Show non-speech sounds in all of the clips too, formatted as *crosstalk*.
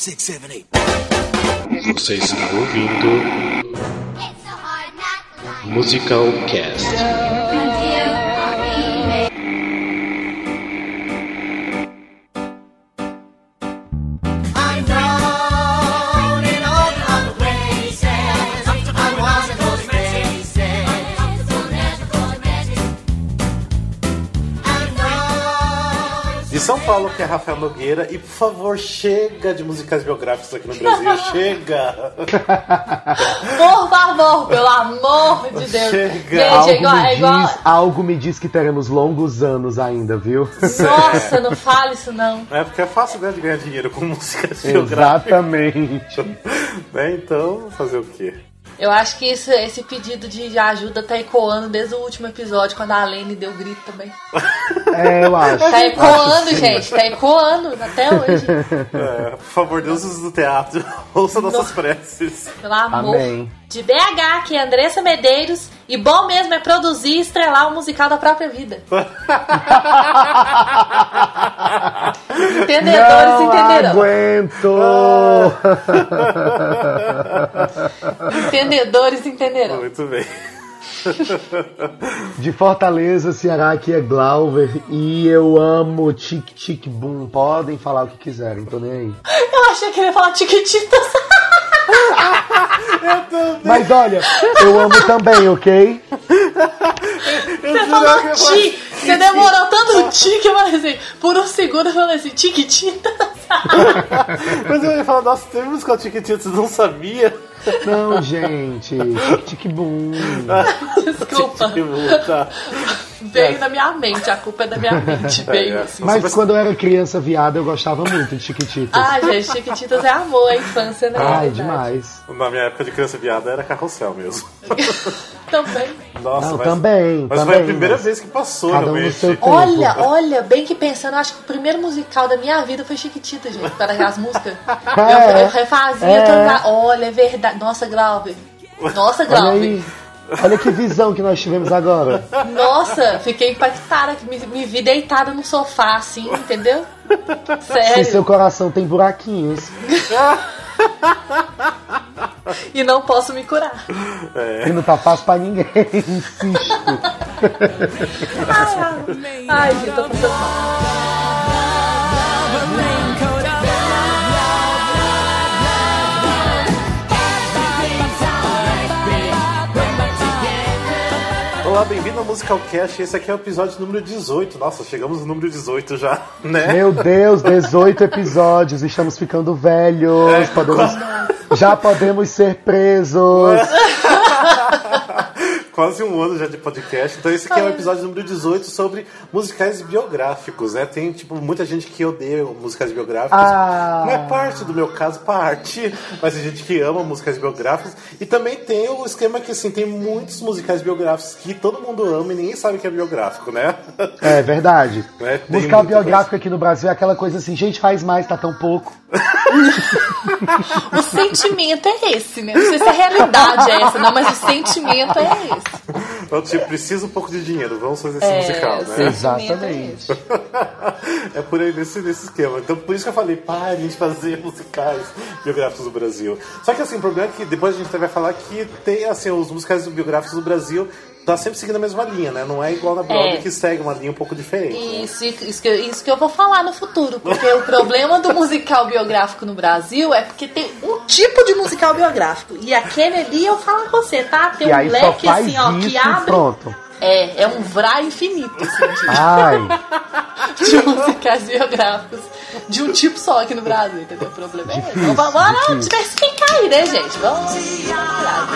six, seven, eight. Você está ouvindo Musical Cast. Rafael Nogueira. E por favor, chega de musicais biográficos aqui no Brasil. *laughs* chega! Por favor, pelo amor de Deus. Chega. Gente, é igual, me é igual. diz, algo me diz que teremos longos anos ainda, viu? Nossa, não fale isso não. É porque é fácil né, de ganhar dinheiro com musicais biográficos. Exatamente. *laughs* né? Então, fazer o quê? Eu acho que isso- esse pedido de ajuda tá ecoando desde o último episódio, quando a Lene deu grito também. É, eu acho. Tá ecoando, gente, tá ecoando até hoje. É, por favor, deuses do teatro, *laughs* ouça nossas Nossa. preces. Pelo amor. Amém. De BH, que é Andressa Medeiros. E bom mesmo é produzir e estrelar o musical da própria vida. *laughs* Entendedores Não entenderão. aguento! *laughs* Entendedores entenderão. Muito bem. De Fortaleza, Ceará, aqui é Glauber e eu amo Tic Tic Boom. Podem falar o que quiserem, tô nem aí. Eu achei que ele ia falar *laughs* tiquititas. Mas olha, eu amo também, ok? Você falou ti. Você demorou tanto ti que eu falei assim. Por um segundo eu falei assim, tiquititas. Mas eu ia falar, nossa, teve musical Tiquititas, você não sabia? Não, gente. Tic Tic Boom. Desculpa. Que multa. Veio na minha mente. A culpa é da minha mente. Veio *laughs* É. assim. Mas quando eu era criança viada, eu gostava muito de Chiquititas. Ai, gente, Chiquititas é amor, é infância, né? Ai, É demais. Na minha época de criança viada era carrossel mesmo. *laughs* Também. Nossa, Não, mas, também, Mas também, foi a primeira mas vez que passou, cada um no realmente. seu tempo. Olha, olha, bem que pensando, acho que o primeiro musical da minha vida foi Chiquitita, gente, para as músicas. *laughs* Eu, eu refazia, É. cantava. Olha, é verdade. Nossa, Glauber. Nossa, Glauber. Olha que visão que nós tivemos agora. Nossa, fiquei impactada, que me, me vi deitada no sofá, assim, entendeu? Se Sério. seu coração tem buraquinhos. *laughs* E não posso me curar. E não tá fácil pra ninguém. *laughs* Insisto. Ai, gente, tô passando Olá, bem-vindo ao Musical Cast. Esse aqui é o episódio número 18. Nossa, chegamos no número 18 já, né? Meu Deus, 18 episódios. Estamos ficando velhos. É, Podemos, já podemos ser presos. *laughs* Quase um ano já de podcast. Então esse aqui é o episódio número 18 sobre musicais biográficos, né? Tem, tipo, muita gente que odeia musicais biográficos. Ah. Não é parte do meu caso, parte. Mas tem gente que ama musicais biográficos. E também tem o esquema que, assim, tem muitos musicais biográficos que todo mundo ama e ninguém sabe que é biográfico, né? É verdade. É, Musical biográfico aqui no Brasil é aquela coisa assim, gente, faz mais, tá tão pouco. *laughs* O sentimento é esse, né? Não sei se a realidade é essa, não, mas o sentimento é esse. Então, tipo, precisa um pouco de dinheiro, vamos fazer esse É, musical, né? Exatamente. é esse. *laughs* é por aí nesse, nesse esquema. Então por isso que eu falei, parem de fazer *laughs* musicais biográficos do Brasil. Só que assim, o problema é que depois a gente vai falar que tem assim, os musicais biográficos do Brasil tá sempre seguindo a mesma linha, né? Não é igual na Broadway É. que segue uma linha um pouco diferente. né? Isso, isso, que, eu- isso que eu vou falar no futuro, porque o problema do musical biográfico no Brasil é porque tem um tipo de musical biográfico. E aquele ali eu falo com você, tá? Tem E um leque assim, ó, isso que e abre. pronto. É, é um vrá infinito, assim, Ai, de, de musicais biográficos. De um tipo só aqui no Brasil, entendeu? O problema é esse. Então, vamos lá, difícil. diversificar aí, né, gente? Vamos. lá.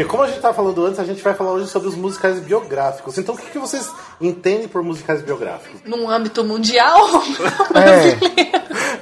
E como a gente tava falando antes, a gente vai falar hoje sobre os musicais biográficos. Então o que, que vocês entendem por musicais biográficos? Num âmbito mundial, *laughs* É.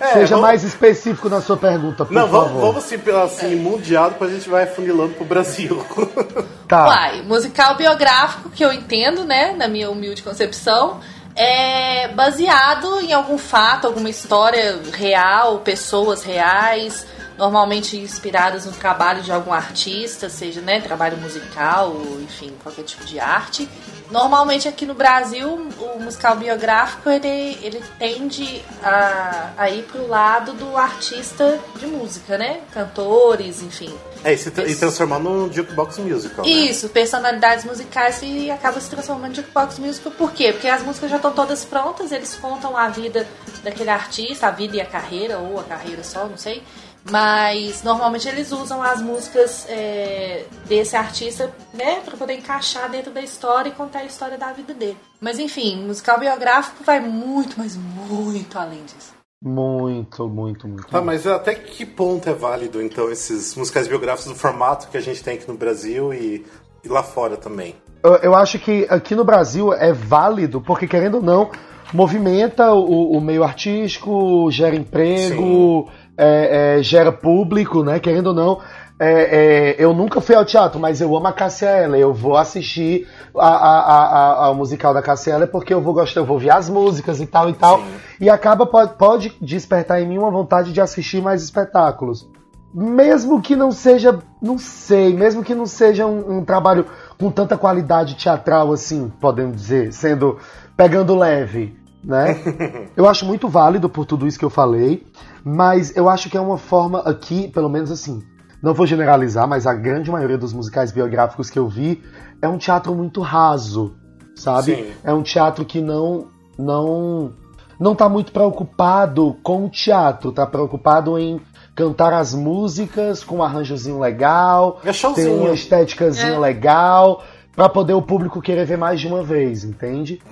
É, seja vamos- mais específico na sua pergunta, por Não, vamos, favor. vamos assim, pela- assim mundial, depois a gente vai funilando pro Brasil. *laughs* Tá. Uai, musical biográfico que eu entendo, né, na minha humilde concepção, é baseado em algum fato, alguma história real, pessoas reais, normalmente inspiradas no trabalho de algum artista, seja né, trabalho musical, ou, enfim, qualquer tipo de arte. Normalmente aqui no Brasil, o musical biográfico ele, ele tende a, a ir pro lado do artista de música, né? Cantores, enfim. É, e, se tra- e transformar num jukebox musical. né? Isso, personalidades musicais e acaba se transformando em jukebox musical. Por quê? Porque as músicas já estão todas prontas, eles contam a vida daquele artista, a vida e a carreira, ou a carreira só, não sei. Mas normalmente eles usam as músicas é, desse artista, né, pra poder encaixar dentro da história e contar a história da vida dele. Mas enfim, musical biográfico vai muito, mas muito além disso. Muito, muito, muito. Tá, mas até que ponto é válido, então, esses musicais biográficos do formato que a gente tem aqui no Brasil e, e lá fora também? Eu, eu acho que aqui no Brasil é válido, porque querendo ou não, movimenta o, o meio artístico, gera emprego, é, é, gera público, né? Querendo ou não. é, é, eu nunca fui ao teatro, mas eu amo a Cassia Eller. Eu vou assistir a, a, a, a- ao musical da Cassia Eller porque eu vou gostar, eu vou ouvir as músicas e tal e tal. Sim. E acaba, pode, pode despertar em mim uma vontade de assistir mais espetáculos. Mesmo que não seja, não sei, mesmo que não seja um, um trabalho com tanta qualidade teatral assim, podemos dizer, sendo pegando leve, né? *laughs* eu acho muito válido por tudo isso que eu falei, mas eu acho que é uma forma aqui, pelo menos assim, não vou generalizar, mas a grande maioria dos musicais biográficos que eu vi é um teatro muito raso, sabe? Sim. É um teatro que não não não tá muito preocupado com o teatro, tá preocupado em cantar as músicas com um arranjozinho legal, É ter uma estéticazinha É. legal, pra poder o público querer ver mais de uma vez, entende?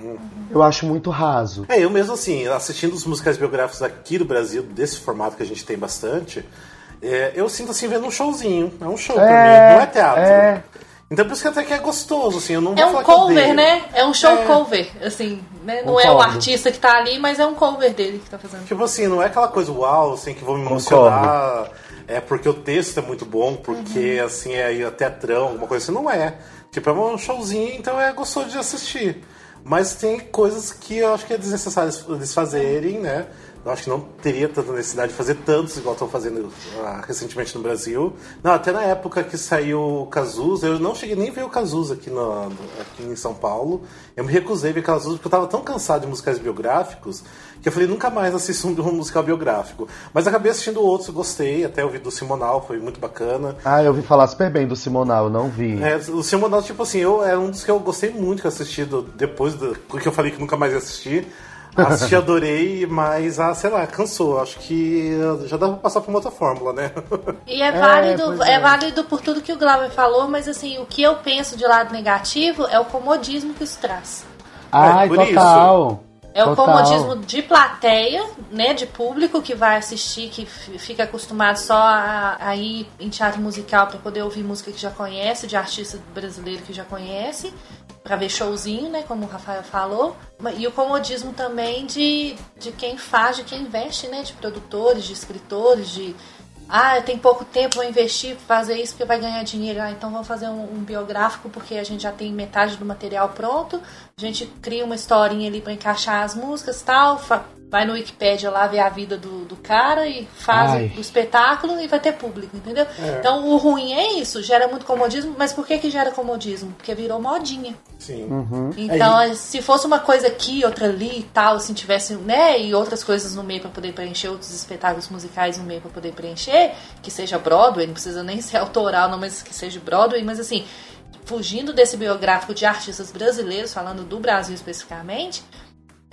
Eu acho muito raso. É, eu mesmo assim, assistindo os musicais biográficos aqui do Brasil, desse formato que a gente tem bastante, é, eu sinto assim, vendo um showzinho. É um show pra É, mim, não é teatro. é. Então por isso que até que é gostoso, assim, eu não vou É um falar que eu cover, né? É um show É. cover, assim, né? Não é o Concordo. artista que tá ali, mas é um cover dele que tá fazendo. Tipo assim, não é aquela coisa uau, assim, que vou me Concordo. emocionar, é porque o texto é muito bom, porque assim é teatrão, alguma coisa assim, não é. Tipo, é um showzinho, então é gostoso de assistir. Mas tem coisas que eu acho que é desnecessário eles fazerem, né? Eu acho que não teria tanta necessidade de fazer tantos igual estão fazendo ah, recentemente no Brasil. Não, até na época que saiu o Cazuza, eu não cheguei nem a ver o Cazuza aqui, no, aqui em São Paulo. Eu me recusei a ver Cazuza porque eu tava tão cansado de musicais biográficos que eu falei, nunca mais assisto um, *laughs* musical biográfico. Mas acabei assistindo outros, gostei, até ouvi do Simonal, foi muito bacana. Ah, eu ouvi falar super bem do Simonal, não vi. É, o Simonal, tipo assim, eu, é um dos que eu gostei muito que eu assisti do- depois do que eu falei que nunca mais ia assistir. Assisti, adorei, mas, ah, sei lá, cansou. Acho que já dá pra passar pra uma outra fórmula, né? E é válido, pois é. é. válido por tudo que o Glauber falou, mas assim, o que eu penso de lado negativo é o comodismo que isso traz. Ai, por isso. total. É o Total. comodismo de plateia, né, de público que vai assistir, que fica acostumado só a, a ir em teatro musical para poder ouvir música que já conhece, de artista brasileiro que já conhece, para ver showzinho, né, como o Rafael falou. E o comodismo também de, de quem faz, de quem investe, né, de produtores, de escritores, de ah, tem pouco tempo, vou investir, fazer isso porque vai ganhar dinheiro. Ah, então vamos fazer um, um biográfico porque a gente já tem metade do material pronto. A gente cria uma historinha ali pra encaixar as músicas tal. Vai no Wikipedia lá ver a vida do, do cara e faz Ai. o, o espetáculo e vai ter público, entendeu? Então o ruim é isso, gera muito comodismo, mas por que que gera comodismo? Porque virou modinha. Sim. Então, se fosse uma coisa aqui, outra ali e tal, se tivesse, né, e outras coisas no meio pra poder preencher, outros espetáculos musicais no meio pra poder preencher, que seja Broadway, não precisa nem *laughs* ser autoral, não, mas que seja Broadway, mas assim, fugindo desse biográfico de artistas brasileiros, falando do Brasil especificamente,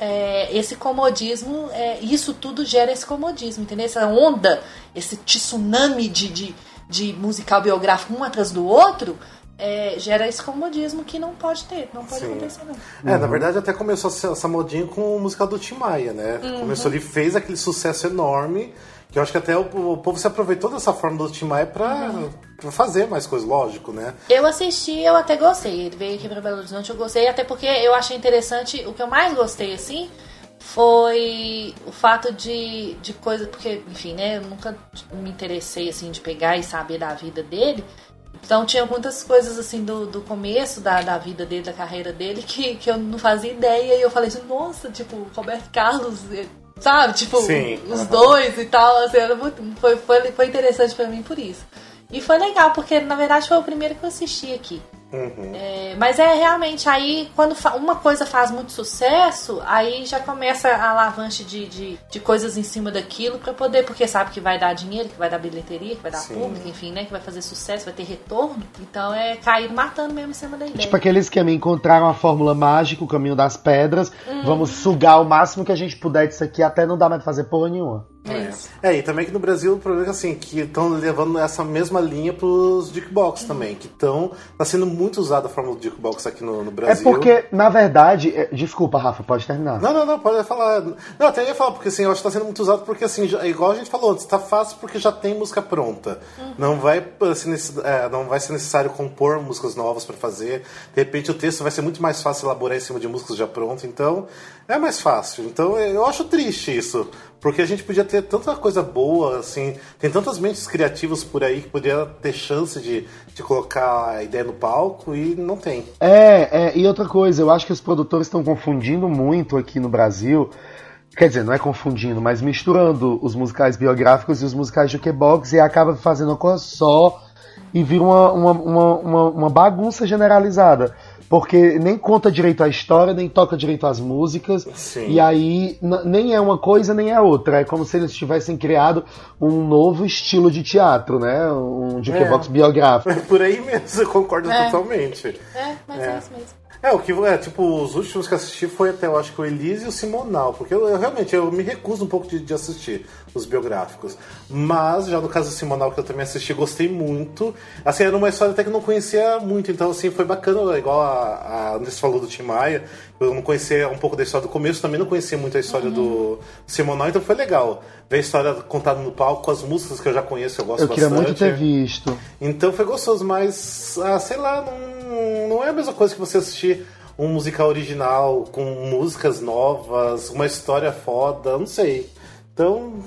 é, esse comodismo, é, isso tudo gera esse comodismo, entendeu? Essa onda, esse tsunami de, de, de musical biográfico um atrás do outro, é, gera esse comodismo que não pode ter, não pode Sim. acontecer não. É, na verdade até começou essa, modinha com o musical do Tim Maia, né? Começou ali, fez aquele sucesso enorme, que eu acho que até o, o povo se aproveitou dessa forma do Tim Maia pra, pra fazer mais coisas, lógico, né? Eu assisti, eu até gostei. Ele veio aqui pra Belo Horizonte, eu gostei, até porque eu achei interessante. O que eu mais gostei, assim, foi o fato de, de coisa. Porque, enfim, né? Eu nunca me interessei, assim, de pegar e saber da vida dele. Então tinha muitas coisas assim do, do começo da, da vida dele, da carreira dele, que, que eu não fazia ideia. E eu falei assim, nossa, tipo, Roberto Carlos, sabe? Tipo, Sim, os aham. dois e tal, assim, era muito, foi, foi, foi interessante pra mim por isso. E foi legal, porque na verdade foi o primeiro que eu assisti aqui. Uhum. É, mas é realmente aí, quando uma coisa faz muito sucesso, aí já começa a alavanche de, de, de coisas em cima daquilo pra poder, porque sabe que vai dar dinheiro, que vai dar bilheteria, que vai dar Sim. público, enfim, né? Que vai fazer sucesso, vai ter retorno. Então é cair matando mesmo em cima da ideia. Tipo aquele esquema, encontraram a fórmula mágica, o caminho das pedras, Uhum. vamos sugar o máximo que a gente puder disso aqui até não dar mais pra fazer porra nenhuma. Isso. É, e também que no Brasil o problema é que assim, que estão levando essa mesma linha pros jukebox também, que estão tá sendo muito usada a fórmula do jukebox aqui no, no É Brasil. porque, na verdade, é- desculpa, Rafa, pode terminar. Não, não, não, pode falar. Não, até ia falar, porque assim, eu acho que tá sendo muito usado porque assim, já- igual a gente falou antes, tá fácil porque já tem música pronta. Não, vai, assim, é, não vai ser necessário compor músicas novas pra fazer. De repente o texto vai ser muito mais fácil elaborar em cima de músicas já prontas, então é mais fácil. Então eu acho triste isso. Porque a gente podia ter tanta coisa boa, assim, tem tantas mentes criativas por aí que podia ter chance de, de colocar a ideia no palco e não tem. É, é, e outra coisa, eu acho que os produtores estão confundindo muito aqui no Brasil. Quer dizer, não é confundindo, mas misturando os musicais biográficos e os musicais jukebox e acaba fazendo uma coisa só e vira uma, uma, uma, uma, uma bagunça generalizada. Porque nem conta direito a história, nem toca direito as músicas. Sim. E aí nem é uma coisa nem é outra. É como se eles tivessem criado um novo estilo de teatro, né? Um jukebox É. biográfico. *laughs* Por aí mesmo, eu concordo É. totalmente. É, mas é. É. isso mesmo. É, o que é, tipo, os últimos que eu assisti foi até, eu acho que o Elise e o Simonal, porque eu, eu realmente eu me recuso um pouco de, de assistir os biográficos. Mas, já no caso do Simonal, que eu também assisti, gostei muito. Assim, era uma história até que eu não conhecia muito, então, assim, foi bacana, igual a, a falou do Tim Maia, eu não conhecia um pouco da história do começo, também não conhecia muito a história do Simonal, então foi legal. Ver a história contada no palco, com as músicas que eu já conheço, eu gosto Eu queria bastante. muito ter visto. Então foi gostoso, mas ah, sei lá, não, não é a mesma coisa que você assistir um musical original com músicas novas, uma história foda, não sei. Então,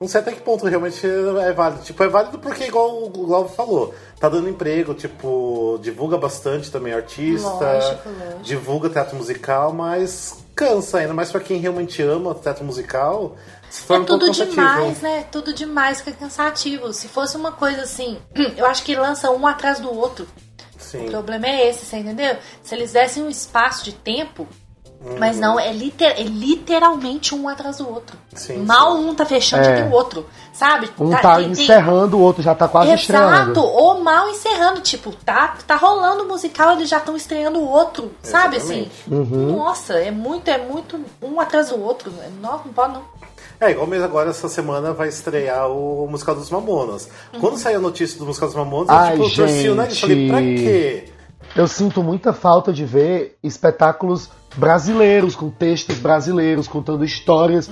não sei até que ponto realmente é válido. Tipo, é válido porque, igual o Glauber falou, tá dando emprego, tipo, divulga bastante também artista, Lógico, lógico. divulga teatro musical, mas cansa ainda mais pra quem realmente ama teatro musical. Se torna É um pouco tudo demais, né? Tudo demais que é cansativo. Se fosse uma coisa assim, *clears throat* eu acho que lança um atrás do outro. Sim. O problema é esse, você entendeu? Se eles dessem um espaço de tempo, mas Uhum. não, é, liter- é literalmente um atrás do outro. Sim, Mal sim. um tá fechando, É. tem o outro, sabe? Um tá tem- tem- encerrando, o outro já tá quase Exato, estreando. ou mal encerrando, tipo, tá, tá rolando o musical, eles já estão estreando o outro, sabe assim? Exatamente. Nossa, é muito, é muito um atrás do outro. Não, não pode não. É, igual mesmo agora, essa semana vai estrear o musical dos Mamonas. Quando saiu a notícia do musical dos Mamonas, Ai, eu, tipo, eu torci o nariz e falei, pra gente. quê? Eu sinto muita falta de ver espetáculos brasileiros, com textos brasileiros, contando histórias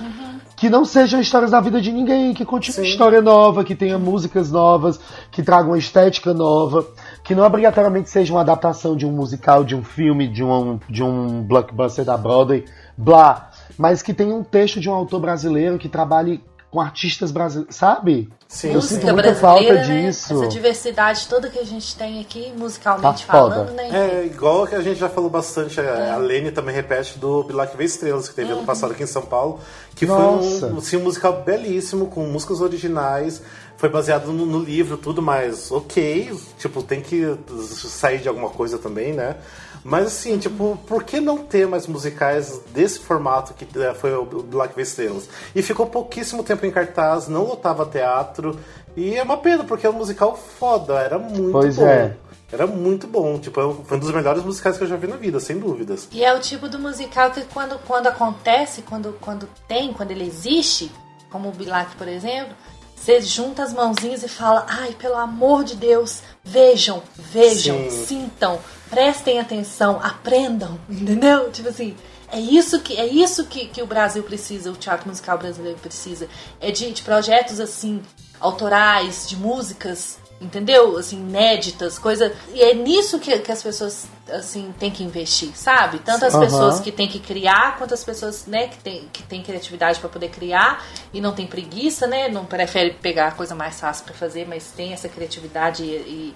que não sejam histórias da vida de ninguém, que conte uma história nova, que tenha músicas novas, que tragam uma estética nova, que não obrigatoriamente seja uma adaptação de um musical, de um filme, de um, de um blockbuster da Broadway, blá, mas que tenha um texto de um autor brasileiro que trabalhe com artistas brasileiros, sabe? Sim, Eu sinto muita falta né? disso. Essa diversidade toda que a gente tem aqui, musicalmente Tá falando, né? É, igual que a gente já falou bastante, a a Lene também repete do Bilac Vê Estrelas, que teve ano passado aqui em São Paulo, que Nossa. foi um, assim, um musical belíssimo, com músicas originais, foi baseado no, no livro, tudo, mas ok, tipo, tem que sair de alguma coisa também, né? Mas assim, tipo, por que não ter mais musicais desse formato que eh, foi o Black Estrelas? E ficou pouquíssimo tempo em cartaz, não lotava teatro, e é uma pena, porque é um musical foda, era muito Pois bom. é. Era muito bom, tipo, foi um dos melhores musicais que eu já vi na vida, sem dúvidas. E é o tipo do musical que quando, quando acontece, quando, quando tem, quando ele existe, como o Bilac, por exemplo, você junta as mãozinhas e fala, ai, pelo amor de Deus, vejam, vejam, Sim. sintam, prestem atenção, aprendam, entendeu? Tipo assim, é isso que é isso que, que o Brasil precisa, o teatro musical brasileiro precisa. É de, de projetos assim, autorais, de músicas, entendeu? Assim, inéditas, coisa. E é nisso que, que as pessoas assim têm que investir, sabe? Tanto as Aham. pessoas que têm que criar, quanto as pessoas, né, que têm que tem criatividade para poder criar e não tem preguiça, né? Não prefere pegar a coisa mais fácil para fazer, mas tem essa criatividade e, e,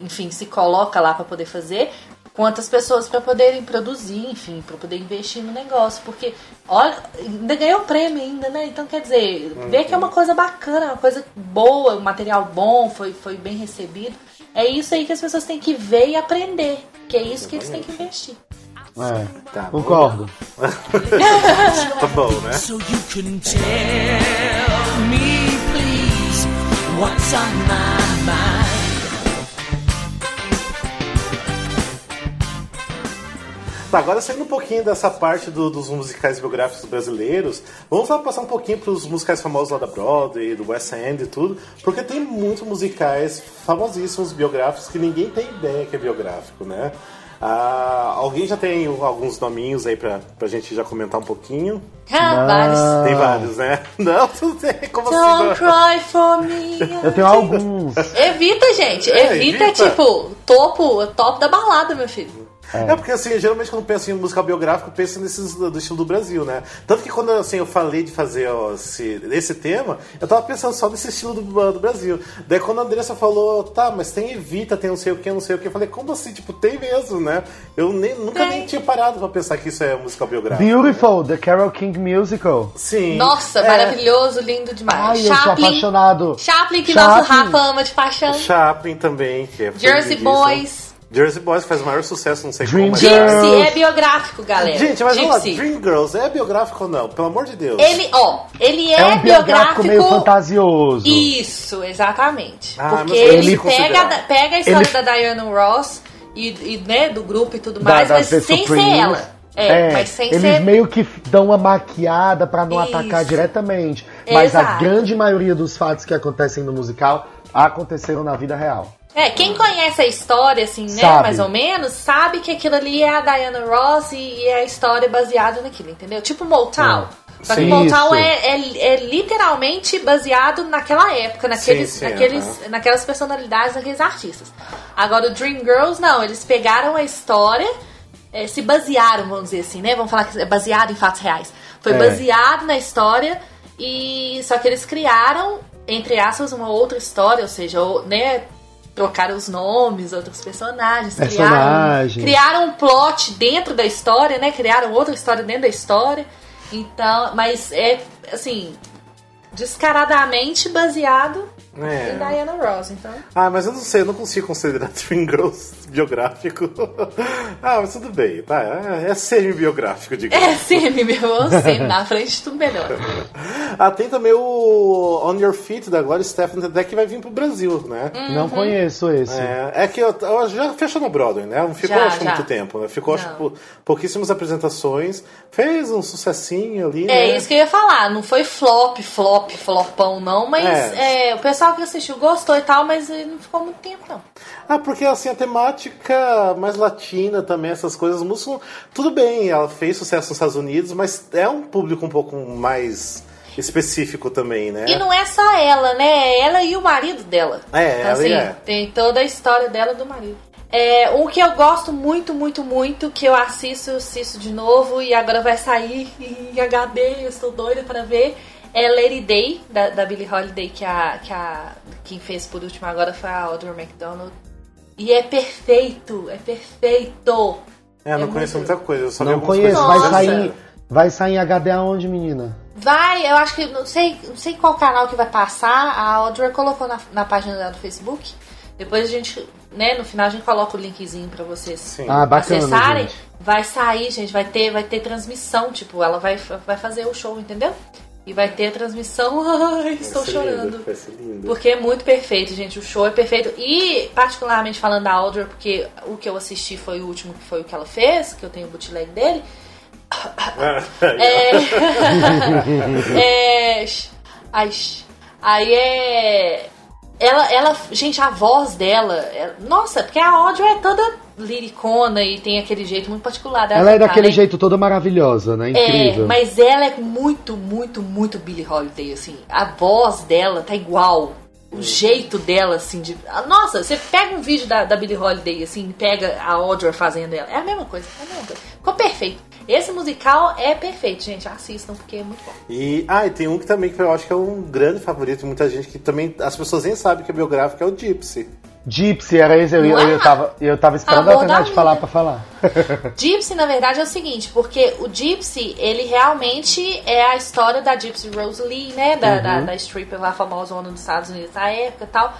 enfim, se coloca lá para poder fazer. quantas pessoas para poderem produzir, enfim, para poder investir no negócio, porque olha, ainda ganhou prêmio ainda, né? Então quer dizer, vê que é uma coisa bacana, uma coisa boa, um material bom, foi, foi bem recebido. É isso aí que as pessoas têm que ver e aprender, que é isso que eles têm que investir. É, Tá bom. concordo. *laughs* Tá bom, né? So you can tell me, please, what's on my mind. Agora saindo um pouquinho dessa parte do- dos musicais biográficos brasileiros, vamos lá passar um pouquinho pros musicais famosos lá da Broadway, do West End e tudo, porque tem muitos musicais famosíssimos biográficos que ninguém tem ideia que é biográfico, né? Ah, alguém já tem alguns nominhos aí pra, pra gente já comentar um pouquinho? Ah, vários. Tem vários, né? *laughs* Não, tu tem, como assim? Don't não? cry for me. Eu tenho alguns. Evita, gente. É, evita, evita. tipo topo, top da balada, meu filho. É. porque assim, geralmente quando penso em musical biográfico, eu penso nesses do, do estilo do Brasil, né? Tanto que quando assim, eu falei de fazer ó, esse, esse tema, eu tava pensando só nesse estilo do, do Brasil. Daí quando a Andressa falou, tá, mas tem Evita, tem não sei o que, não sei o que, eu falei, como assim? Tipo, tem mesmo, né? Eu nem, nunca Tem. nem tinha parado pra pensar que isso é musical biográfico. Beautiful, The Carol King Musical. Sim. Nossa, É, maravilhoso, lindo demais. Ai, eu sou apaixonado. Chaplin, que Chaplin. nosso Rafa ama de paixão. Chaplin também, que é Jersey. Boys. Jersey Boys faz o maior sucesso, não sei Dream como. Gypsy é biográfico, galera. Gente, mas vamos lá. Dream Girls é biográfico ou não? Pelo amor de Deus. Ele, ó, ele é, É um biográfico meio fantasioso. Isso, exatamente. Ah, Porque ele pega, pega a história Ele- da Diana Ross e, e, né, do grupo e tudo Da- mais, das mas The sem ser Supremes. ela. É, mas sem eles ser. meio que dão uma maquiada pra não Isso. atacar diretamente. Mas a Exato. grande maioria dos fatos que acontecem no musical aconteceram na vida real. É, quem conhece a história, assim, né, Sabe. mais ou menos, sabe que aquilo ali é a Diana Ross e, é a história baseada naquilo, entendeu? Tipo Motown. Só que Sim. Motown é, é, é literalmente baseado naquela época, naqueles, sim, naqueles, naquelas personalidades, naqueles artistas. Agora o Dream Girls, não, eles pegaram a história, eh, se basearam, vamos dizer assim, né? Vamos falar que é baseado em fatos reais. Foi É. baseado na história e só que eles criaram, entre aspas, uma outra história, ou seja, né? Trocaram os nomes, outros personagens, Personagens. criaram, criaram um plot dentro da história, né? Criaram outra história dentro da história. Então, mas é assim, descaradamente baseado É. em Diana Ross, então. Ah, mas eu não sei, eu não consigo considerar *laughs* Dream Girls biográfico. *laughs* ah, mas tudo bem, tá, é, é semi-biográfico, digamos. É semi, meu, semi, na frente tudo melhor. *laughs* Ah, tem também o On Your Feet da Gloria Stefan até que vai vir pro Brasil, né? Uhum. Não conheço esse. É, é que eu, eu já fechou no Broadway, né? Não ficou Já, acho já. muito tempo, né? Ficou acho Não. pou- pouquíssimas apresentações, fez um sucessinho ali, É né? isso que eu ia falar, não foi flop, flop, flopão não, mas É. é, o pessoal que assistiu gostou e tal, mas não ficou muito tempo não. Ah, porque assim, a temática mais latina também, essas coisas, música, tudo bem, ela fez sucesso nos Estados Unidos, mas é um público um pouco mais específico também, né? E não é só ela, né? É ela e o marido dela. É, então, ela assim, e é. tem toda a história dela e do marido. É, um que eu gosto muito, muito, muito, que eu assisto, assisto de novo e agora vai sair em HD, eu estou doida para ver, é Lady Day, da, da Billie Holiday, que a, que a quem fez por último agora foi a Audrey McDonald. E é perfeito, é perfeito. É, eu não É conheço muito- muita coisa, eu só Não conheço. Vai sair, vai sair em HD aonde, menina? Vai, eu acho que, não sei, não sei qual canal que vai passar, a Audrey colocou na, na página dela do Facebook. Depois a gente, né, no final a gente coloca o linkzinho pra vocês Sim. Ah, bacana, acessarem. gente. Vai sair, gente, vai ter, vai ter transmissão, tipo, ela vai, vai fazer o show, entendeu? E vai ter a transmissão. *laughs* Ai, estou chorando. lindo, lindo. Porque é muito perfeito, gente. O show é perfeito. E, particularmente falando da Audrey, porque o que eu assisti foi o último, que foi o que ela fez, que eu tenho o bootleg dele. *laughs* É. *laughs* é. sh- aí é. Ela, ela, gente, a voz dela. é- nossa, porque a Audrey é toda liricona e tem aquele jeito muito particular dela. Ela é daquele né? jeito toda maravilhosa, né? Incrível. É, mas ela é muito, muito, muito Billie Holiday, assim. A voz dela tá igual. O jeito dela, assim, de. Nossa, você pega um vídeo da, da Billie Holiday, assim, pega a Audrey fazendo ela. É a mesma coisa, é a mesma coisa. Ficou perfeito. Esse musical é perfeito, gente. Assistam, porque é muito bom. E, ah, e tem um que também que eu acho que é um grande favorito de muita gente, que também as pessoas nem sabem que é biográfico, é o Gypsy. Gypsy, era esse, eu, eu, eu, tava, eu tava esperando a Amor Tati falar pra falar. *laughs* Gypsy, na verdade, é o seguinte, porque o Gypsy, ele realmente é a história da Gypsy Rose Lee, né? Da, da, da stripper lá famosa dos Estados Unidos na época e tal.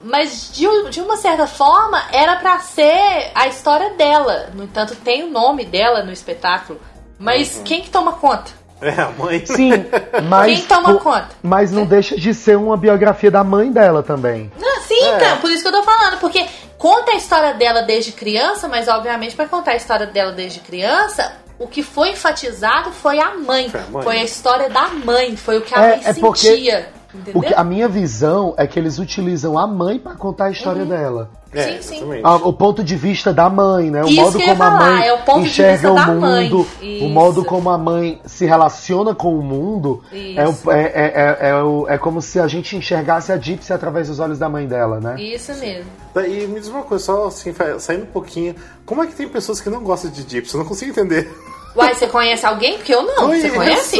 Mas de, de uma certa forma era pra ser a história dela. No entanto, tem o nome dela no espetáculo. Mas quem que toma conta? É, a mãe. Sim, *laughs* mas. Quem toma pô, conta? Mas não deixa de ser uma biografia da mãe dela também. Não, sim, então, por isso que eu tô falando, porque conta a história dela desde criança, mas obviamente pra contar a história dela desde criança, o que foi enfatizado foi a mãe. Foi a mãe. Foi a história da mãe, foi o que a É, mãe é porque- sentia. Entendeu? O que, a minha visão é que eles utilizam a mãe pra contar a história dela. É, Sim, sim. exatamente. Ah, o ponto de vista da mãe, né? O Isso modo como a mãe é o enxerga o mundo, o modo como a mãe se relaciona com o mundo. É, é, é, é, é, o- é como se a gente enxergasse a Gypsy através dos olhos da mãe dela, né? Isso mesmo. E me diz uma coisa, só assim, saindo um pouquinho. Como é que tem pessoas que não gostam de Gypsy? Eu não consigo entender. Uai, você conhece alguém? Porque eu não. Você conhece?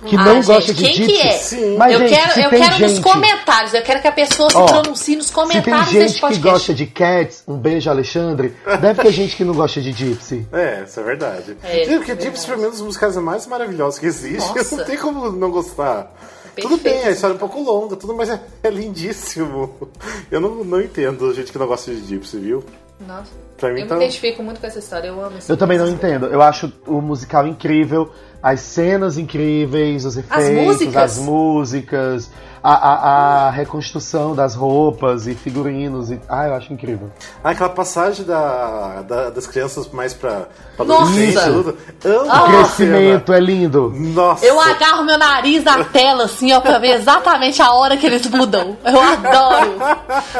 Isso. Que Ah, não gente, gosta de quem que é? Sim. Mas, eu gente, quero, se eu tem quero nos gente- comentários, eu quero que a pessoa se Ó, pronuncie nos Se tem comentários gente desse que gosta de Cats, um beijo, Alexandre. Deve ter gente que não gosta de Gypsy. É, isso é verdade. É, Gente, porque é Gypsy pra mim é um dos musicais mais maravilhosos que existe. *laughs* Nossa. Não tem como não gostar. Tudo Perfeito. bem, a história é um pouco longa, tudo, mas é, é lindíssimo. Eu não, não entendo gente que não gosta de Gypsy, viu? Nossa. Pra mim eu tá- me identifico muito com essa história, eu amo essa Eu também não história. entendo. Eu acho o musical incrível, as cenas incríveis, os efeitos, músicas. as músicas, a, a, a reconstrução das roupas e figurinos. E... Ah, eu acho incrível. Ah, aquela passagem da, da- das crianças mais pra, pra Nossa! adolescente, tudo. Amo O aquela crescimento é lindo. Nossa! Eu agarro meu nariz na tela, assim, ó, pra ver exatamente a hora que eles mudam. Eu adoro!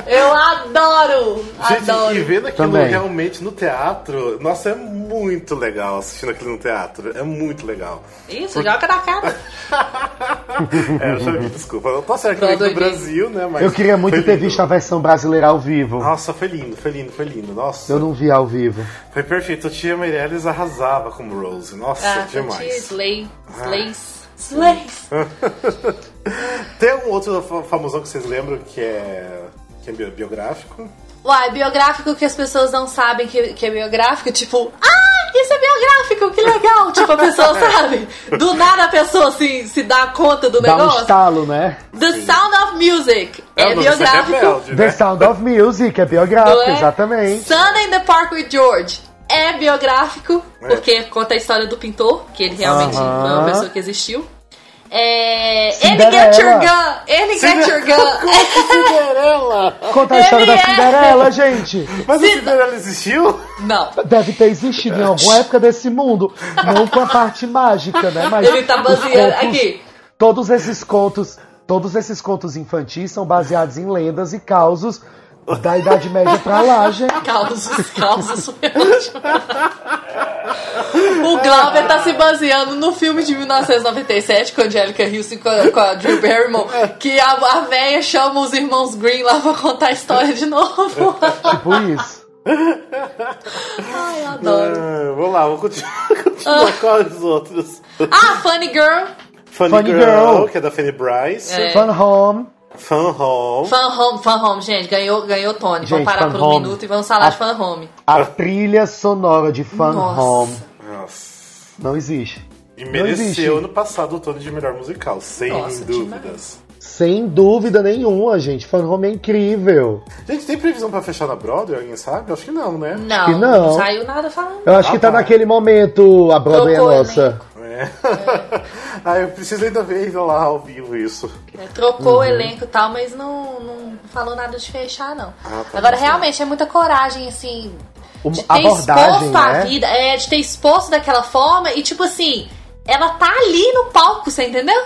Eu adoro! Gente, adoro! e vendo aquilo Também. realmente no teatro, nossa, é muito legal assistindo aquilo no teatro. É muito legal. Isso, joga na cara. *laughs* É, eu já vi, desculpa. Eu tô Brasil, né? Mas Eu queria muito ter visto a versão brasileira ao vivo. Nossa, foi lindo, foi lindo, foi lindo. Nossa, Eu não vi ao vivo. foi perfeito. A tia Meirelles arrasava como Rose. Nossa, Ah, demais. demais. Slay. Slays. Slays. *laughs* Tem algum outro fa- famosão que vocês lembram que é, que é bi- biográfico? Uai, biográfico que as pessoas não sabem que, que é biográfico, tipo, ah, isso é biográfico, que legal! *laughs* tipo, a pessoa sabe. Do nada a pessoa assim, se dá conta do Dá um negócio. estalo, né? The Sound of Music é, o nome biográfico. rebelde, The né? Sound of Music é biográfico, é? exatamente. Sunday in the Park with George é biográfico, É. porque conta a história do pintor, que ele realmente Aham. foi uma pessoa que existiu. É, ele Cinderela. get your gun! Ele get your gun! *laughs* Cinderela! Conta a história Ele da é. Cinderela, gente. Mas a Cinderela existiu? Não. Deve ter existido em alguma época desse mundo. Não com a parte mágica, né? Mas Ele tá os baseando. contos- Aqui. Todos esses contos, todos esses contos infantis são baseados em lendas e causos da Idade Média pra lá, *laughs* gente. Causos, causos. o Glauber tá se baseando no filme de 1997 com a Angelica Houston e com a, com a Drew Barrymore, que a, a véia chama os irmãos Green lá pra contar a história de novo. Tipo isso. Ai, eu adoro. Ah, vamos lá, vou continuar, continuar com os outros. Ah, Funny Girl. Funny, Funny Girl, Girl. que é da Fanny Bryce. É. Fun Home. Fun Home. Fan Home, Fan Home, gente, ganhou, ganhou Tony. Gente, vamos parar Fan por um Home. minuto e vamos falar A- de Fan Home. A trilha sonora de Fun Nossa. Home Nossa. não existe. E mereceu no passado o Tony de melhor musical, sem Nossa, dúvidas. Sem dúvida nenhuma, gente. Fun Home é incrível. Gente, tem previsão pra fechar na Broadway? Alguém sabe? Acho que não, né? Não, que não. não saiu nada falando. Eu acho Ah, que tá tá. naquele momento a Broadway é nossa. elenco. *laughs* É. ah, eu preciso ainda ver lá ao vivo isso. É, Trocou Uhum. o elenco e tal, mas não, não falou nada de fechar, não. Ah, tá Agora, bom. realmente, é muita coragem, assim, Um- de ter abordagem, exposto a né? vida, é, de ter exposto daquela forma e, tipo assim, ela tá ali no palco, você entendeu?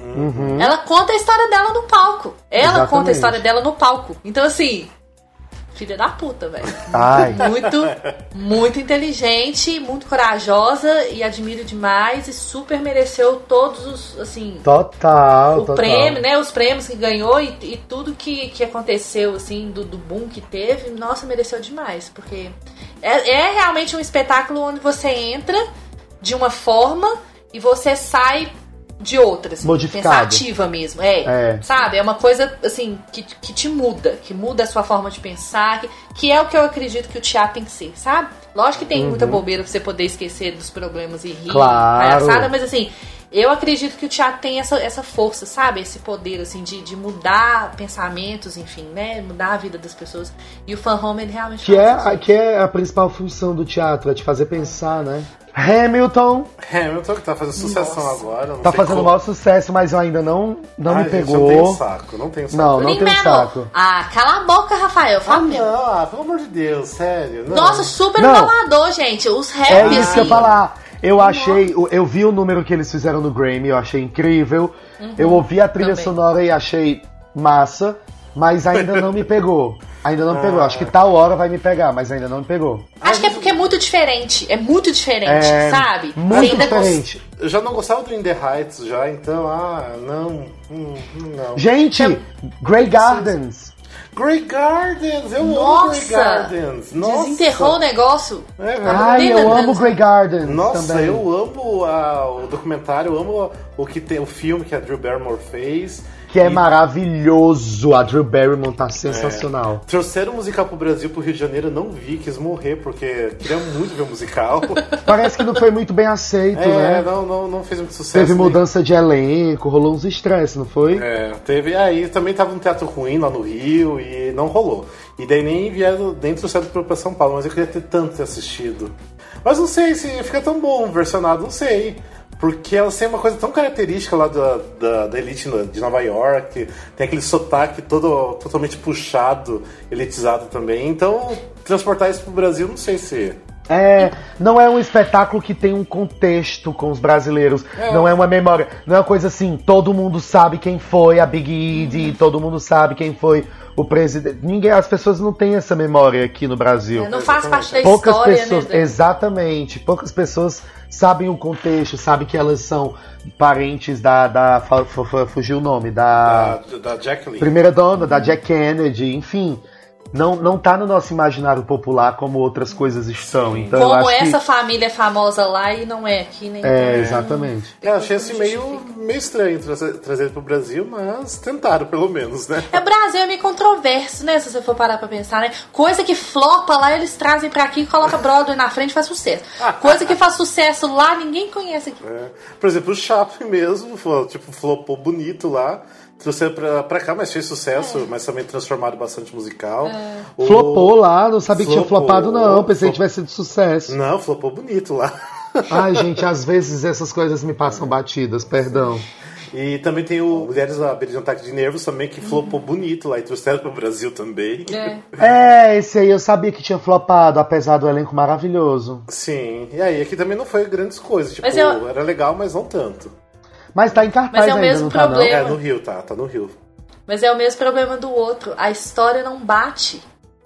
Uhum. Ela conta a história dela no palco. Ela Exatamente. conta a história dela no palco. Então, assim, filha da puta, velho. Muito, muito inteligente, muito corajosa e admiro demais e super mereceu todos os, assim, Total, o total. prêmio, né? Os prêmios que ganhou e, e tudo que, que aconteceu, assim, do, do boom que teve, nossa, mereceu demais. Porque é, é realmente um espetáculo onde você entra de uma forma e você sai de outra, assim, Modificado. pensativa mesmo, é, É. sabe? É uma coisa, assim, que, que te muda, que muda a sua forma de pensar, que, que é o que eu acredito que o teatro tem que ser, sabe? Lógico que tem muita bobeira pra você poder esquecer dos problemas e rir, Uhum. Claro. palhaçada, mas assim, eu acredito que o teatro tem essa, essa força, sabe? Esse poder, assim, de, de mudar pensamentos, enfim, né? Mudar a vida das pessoas. E o fan home, ele realmente Que é, a- que é a principal função do teatro, é te fazer pensar, né? Hamilton Hamilton, que tá fazendo sucessão agora. não tá fazendo o como. maior sucesso, mas eu ainda não, não Ai, me gente, pegou. não tenho saco, não tenho saco. Não, não tenho saco. Ah, cala a boca, Rafael. Ah, Fala mesmo. não, ah, pelo amor de Deus, sério. Não. Nossa, super Não. inovador, gente. Os rap, É isso que eu assim. ia falar. Eu achei, eu vi o número que eles fizeram no Grammy, eu achei incrível. Eu ouvi a trilha Uhum. Também. sonora e achei massa, mas ainda não me pegou. Ainda não me pegou. Ah. Acho que tal hora vai me pegar, mas ainda não me pegou. Acho que é porque é muito diferente. É muito diferente, É sabe? Muito cons- diferente. Eu já não gostava do In The Heights já, então, ah, não, hum, não. Gente, Grey Gardens. Grey Gardens, eu amo Grey Nossa! Gardens. Nossa. Desenterrou o negócio. É verdade. Ai, eu amo Grey Gardens Nossa, também. eu amo o documentário, eu amo o que tem o filme que a Drew Barrymore fez. Que é E maravilhoso. A Drew Barrymore tá sensacional. Trouxeram o musical pro Brasil, pro Rio de Janeiro, eu não vi, quis morrer, porque queria muito ver o musical. *laughs* Parece que não foi muito bem aceito, é, né? não, não, não fez muito sucesso. Teve nem- mudança de elenco, rolou uns estresses, não foi? É, teve. Aí também tava um teatro ruim lá no Rio e não rolou. E daí nem vieram dentro do centro pra São Paulo, mas eu queria ter tanto ter assistido. Mas não sei se fica tão bom versionado, não sei. Porque elas têm uma coisa tão característica lá da, da, da elite de Nova York, tem aquele sotaque todo totalmente puxado, elitizado também. Então, transportar isso pro Brasil, não sei se. É, não é um espetáculo que tem um contexto com os brasileiros. Não é uma memória. Não é uma coisa assim, todo mundo sabe quem foi a Big Ed, todo mundo sabe quem foi o presidente. Ninguém, as pessoas não têm essa memória aqui no Brasil. É, Não faz parte da Poucas história, pessoas, né? exatamente, poucas pessoas sabem o contexto, sabem que elas são parentes da, da fugiu o nome, Da, da Jacqueline. primeira dona, da Jack Kennedy, enfim. Não, não tá no nosso imaginário popular como outras coisas estão. Então eu Como acho essa que... família é famosa lá e não é aqui, né? É, exatamente. Eu achei assim meio, meio estranho trazer, trazer pro Brasil, mas tentaram pelo menos, né? É, Brasil é meio controverso, né? Se você for parar pra pensar, né? Coisa que flopa lá, eles trazem pra aqui, coloca Broadway na frente e faz sucesso. Coisa que faz sucesso lá, ninguém conhece aqui. É. Por exemplo, o Chaplin mesmo, tipo, flopou bonito lá. Trouxeram pra, pra cá, mas fez sucesso, mas também transformado bastante musical. O- Flopou lá, não sabia que tinha Flopou. flopado, não. Pensei Flop- que tivesse sido sucesso. Não, flopou bonito lá. *laughs* Ai, gente, às vezes essas coisas me passam batidas, perdão. E também tem o Mulheres à Beira de um Ataque de Nervos também, que flopou bonito lá e trouxeram pro Brasil também. É. É, esse aí eu sabia que tinha flopado, apesar do elenco maravilhoso. Sim, e aí aqui também não foi grandes coisas. Tipo, eu- era legal, mas não tanto. Mas tá em cartaz Mas é o ainda, mesmo não tá problema. É, no Rio, tá, tá no Rio. Mas é o mesmo problema do outro. A história não bate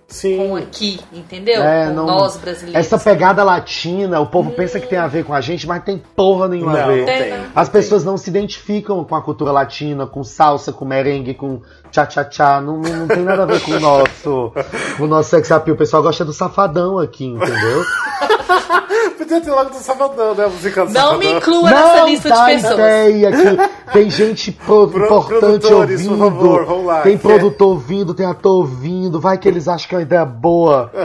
Sim. com aqui, entendeu? não? É, com não- nós brasileiros. Essa pegada latina, o povo pensa que tem a ver com a gente, mas tem porra nenhuma a Não, ver. não Tem, tem. não. As pessoas não se identificam com a cultura latina, com salsa, com merengue, com tchá-tchá-tchá. Não, não, não tem nada a ver com o nosso, com o nosso sex appeal. O pessoal gosta do safadão aqui, entendeu? *laughs* Podia ter logo do Sabadão, né? A música do Não me Sabadão. inclua nessa não lista dá de pessoas. ideia que tem gente pro- *laughs* Pro- importante produtores, por ouvindo. favor, vamos lá, tem é- produtor ouvindo, tem ator ouvindo. Vai que eles acham que é uma ideia boa. *laughs*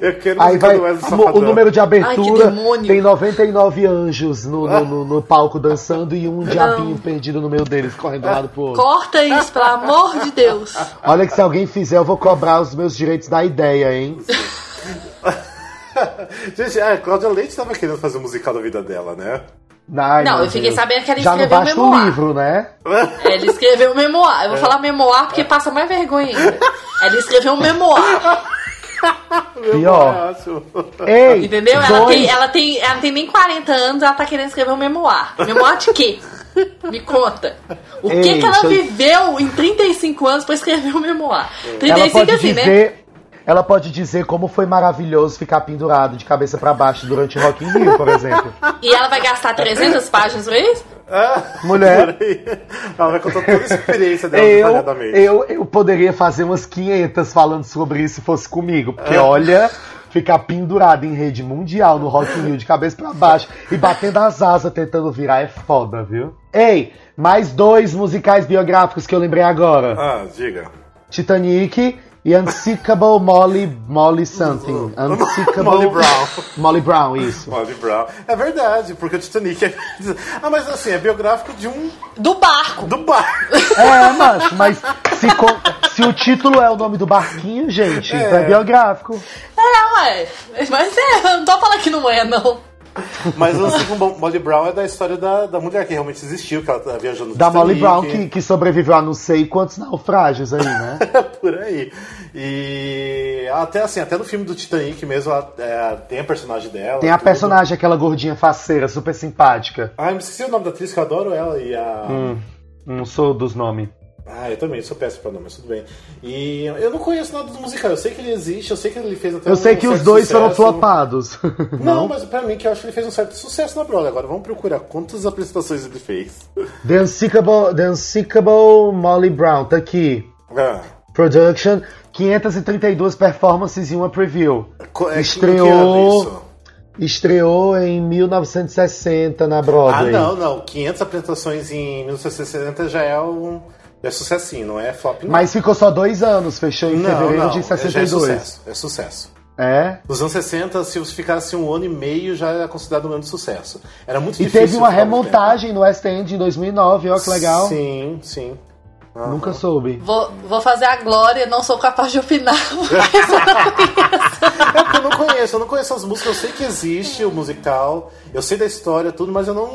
Eu quero Aí música vai do Wesley o, Safadão. número de abertura Ai, que demônio. tem 99 anjos no, no, *laughs* no- no palco dançando e um diabinho perdido no meio deles, correndo de um lado pro outro. Corta isso, pelo amor de Deus. Olha que se alguém fizer, eu vou cobrar os meus direitos da ideia, hein? *laughs* Gente, a Cláudia Leite tava querendo fazer o musical da vida dela, né? Ai, Não, eu fiquei Deus. sabendo que ela Já não escreveu basta um memoir. o livro, né? *laughs* Ela escreveu um memoir. Eu vou falar memoir porque passa mais vergonha ainda. Ela escreveu um memoir. *laughs* Pior. Ei, Entendeu? Ela dois- tem, ela, tem, ela tem nem 40 anos, ela tá querendo escrever um memoir. Memoir de quê? Me conta. O que, Ei, que ela deixa eu- viveu em 35 anos pra escrever um memoir? Ela 35 pode assim, né? Ela pode dizer como foi maravilhoso ficar pendurado de cabeça pra baixo durante o Rock in Rio, por exemplo. E ela vai gastar 300 páginas pra isso? Mulher. Ela vai contar toda a experiência dela Eu, detalhadamente. eu, eu poderia fazer umas 500 falando sobre isso se fosse comigo, porque olha, ficar pendurado em rede mundial no Rock in Rio de cabeça pra baixo e batendo as asas tentando virar é foda, viu? Ei, mais dois musicais biográficos que eu lembrei agora. Ah, diga. Titanic e Unsinkable Molly, Molly something. Unsinkable... Molly Brown. Molly Brown, isso. Molly Brown. É verdade, porque o Titanic é. Ah, mas assim, é biográfico de um. Do barco. do bar. É, macho, mas se, co- se o título é o nome do barquinho, gente, então é biográfico. É, ué. Mas é, eu não tô falando que não é, não. Mas o segundo Molly Brown é da história da, da mulher que realmente existiu, que ela tá viajando Da Molly. Brown, que, que sobreviveu a não sei quantos naufrágios aí, né? *laughs* Por aí. E até assim, até no filme do Titanic mesmo, ela, é, tem a personagem dela. Tem a tudo. personagem, aquela gordinha faceira, super simpática. Ah, eu me esqueci o nome da atriz, que eu adoro ela. E a. Hum. Não sou dos nomes. Ah, eu também sou péssimo pra nome, mas tudo bem. E eu não conheço nada do musical. Eu sei que ele existe, eu sei que ele fez até Eu um sei que os dois foram sucesso. flopados. Não, mas pra mim que eu acho que ele fez um certo sucesso na Broadway. Agora vamos procurar quantas apresentações ele fez. The Unsinkable, The Unsinkable Molly Brown, tá aqui. Ah, Production, 532 performances e uma preview. é, Estreou-? Estreou em 1960 na Ah, Broadway. não, não. 500 apresentações em 1960 já é um. É sucessinho, não é flop, não. Mas ficou só dois anos, fechou em não, fevereiro não, de Já é 62. sucesso. É sucesso. É. Nos anos 60, se você ficasse um ano e meio, já era considerado um ano de sucesso. Era muito E difícil. teve uma remontagem no West End em 2009, ó que legal. Sim, sim. Aham. Nunca soube. Vou, vou fazer a glória, não sou capaz de opinar. *laughs* É porque eu não conheço, eu não conheço as músicas, eu sei que existe o musical, eu sei da história, tudo, mas eu não,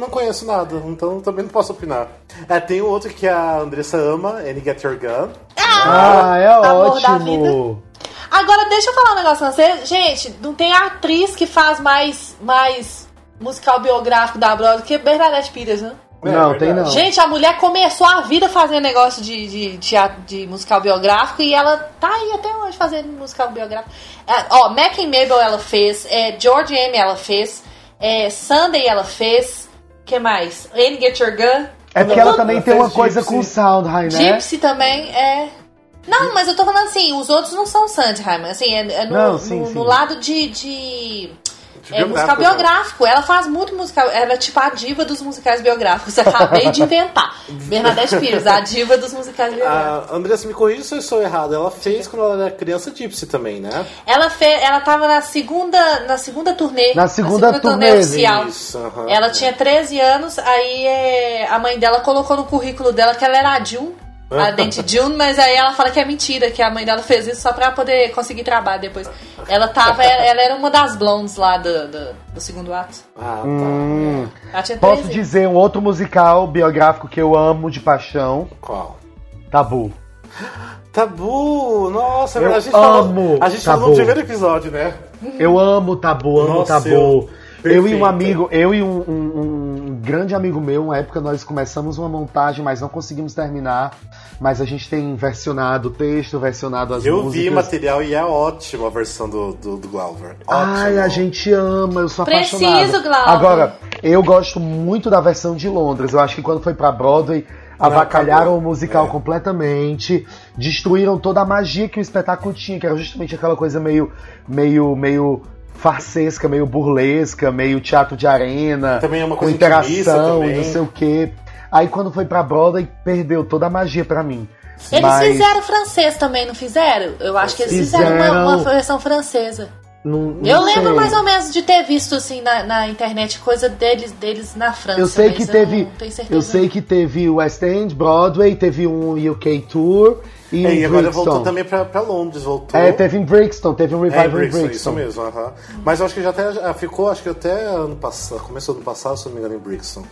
não conheço nada, então também não posso opinar. É, tem o outro que a Andressa ama, Annie Get Your Gun. Ah, é Amor da ótimo. Agora, deixa eu falar um negócio pra você. Gente, não tem atriz que faz mais, mais musical biográfico da Broadway que Bernadette Peters, né? É, não, verdade. tem não. Gente, a mulher começou a vida fazendo negócio de, de, teatro, de musical biográfico e ela tá aí até hoje fazendo musical biográfico. É, ó, Mac and Mabel ela fez, é, George M ela fez, é, Sunday ela fez, que mais? Anne Get Your Gun. É porque ela também tem uma coisa Gypsy. com Soundhigh, né? Gypsy também é. Não, mas eu tô falando assim, os outros não são Sandheimer, assim, é, é no, Não, sim, no- sim. no lado de De é, musical biográfico, né? biográfico. Ela faz muito musical. Ela é tipo a diva dos musicais biográficos. Acabei de inventar. *laughs* Bernadette Pires, a diva dos musicais biográficos. A Andressa, me corrija se eu estou errado, ela fez quando ela era criança Gypsy também, né? Ela fez, ela tava na segunda, na segunda turnê. Na segunda turnê, oficial. Isso. Ela tinha 13 anos, aí é, a mãe dela colocou no currículo dela que ela era a June. A dente June, mas aí ela fala que é mentira, que a mãe dela fez isso só pra poder conseguir trabalho depois. Ela tava, ela, era uma das blondes lá do, do, do segundo ato. Ah, tá. Hum. Ela tinha 13 Posso dizer um outro musical biográfico que eu amo de paixão, Qual? Tabu. Tabu! Nossa, Eu a gente amo falou, a gente falou no Tabu. primeiro episódio, né? Eu amo Tabu, amo Nossa, Tabu. eu- Eu, e um amigo, eu e um, um- um grande amigo meu, uma época nós começamos uma montagem, mas não conseguimos terminar. Mas a gente tem versionado o texto, versionado as Eu músicas. vi material e é ótima a versão do, do, do Glauber. Ai, Ótimo. a gente ama, eu sou Preciso, apaixonado. Glauber. Agora, eu gosto muito da versão de Londres. Eu acho que quando foi pra Broadway, avacalharam o musical É. completamente, destruíram toda a magia que o espetáculo tinha, que era justamente aquela coisa meio, meio, meio farsesca, meio burlesca, meio teatro de arena, Também é uma com coisa intimista interação e não sei o quê. Aí quando foi pra Broadway, perdeu toda a magia pra mim. Eles Mas fizeram francês também, não fizeram? Eu acho que eles fizeram, Fizeram. uma, uma versão francesa. Não, não Eu lembro sei. mais ou menos de ter visto assim na, na internet coisa deles, deles na França. Eu sei mas que teve. não tenho certeza. Eu sei que teve o West End, Broadway, teve um UK Tour e, É, um e agora voltou também pra, pra Londres, voltou. É, teve em Brixton, teve um É, revival em Brixton, em isso Brixton. mesmo, aham. Mas eu acho que já até já ficou, acho que até ano passado, começou ano passado, se não me engano, em Brixton.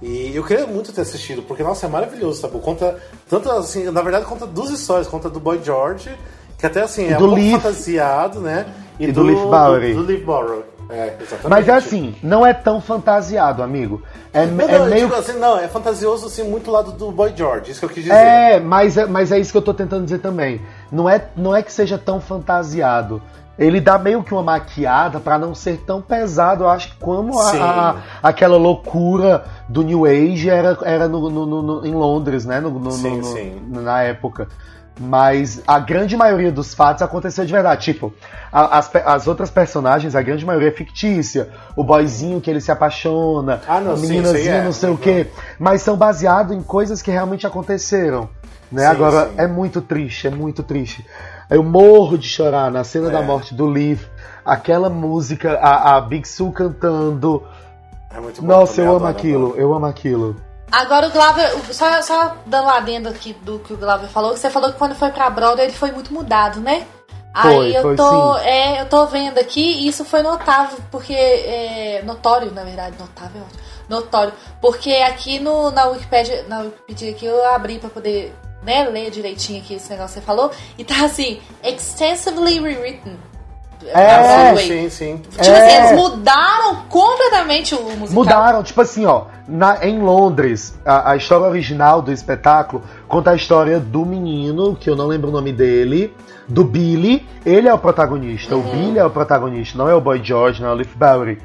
E eu queria muito ter assistido, porque, nossa, é maravilhoso, sabe? Conta, tanto assim, na verdade, conta duas histórias. Conta do Boy George, que até assim, é do um pouco fantasiado, né? E do Leaf Bowery. Do, do Leaf Bowery. É. Mas é assim, não é tão fantasiado, amigo. É, Não, é não, meio. digo assim, não, é fantasioso assim, muito lado do Boy George, isso que eu quis dizer. É, mas é, mas é isso que eu tô tentando dizer também. Não é, não é que seja tão fantasiado. Ele dá meio que uma maquiada pra não ser tão pesado, eu acho como a- a- aquela loucura do New Age era, era no, no- no- em Londres, né? No, Sim, sim. Na época. Mas a grande maioria dos fatos aconteceu de verdade. Tipo, a- as, as outras personagens, a grande maioria é fictícia. O boyzinho que ele se apaixona, Ah, não, a sim, meninazinha aí é. não sei o quê. Mas são baseados em coisas que realmente aconteceram. Né? Sim, Agora, sim. é muito triste, é muito triste. Eu morro de chorar na cena da É. morte do Liv. Aquela música, a, a Big Sue cantando. É muito bom. Nossa, eu amo adoro, aquilo, adoro. eu amo aquilo. Agora o Glauber, só, só dando um adendo aqui do que o Glauber falou, que você falou que quando foi pra Broadway ele foi muito mudado, né? Foi, Aí eu tô, sim. é, eu tô vendo aqui e isso foi notável, porque é notório, na verdade, notável, notório, porque aqui no na Wikipedia, na Wikipedia aqui eu abri pra poder, né, ler direitinho aqui esse negócio que você falou e tá assim, extensively rewritten. É, Broadway. Sim, sim. Tipo assim, É. eles mudaram completamente o musical. Mudaram, tipo assim, ó, na- em Londres, a, a história original do espetáculo conta a história do menino, que eu não lembro o nome dele, do Billy. Ele é o protagonista, o Billy é o protagonista, não é o Boy George, não é o Leaf Bowery.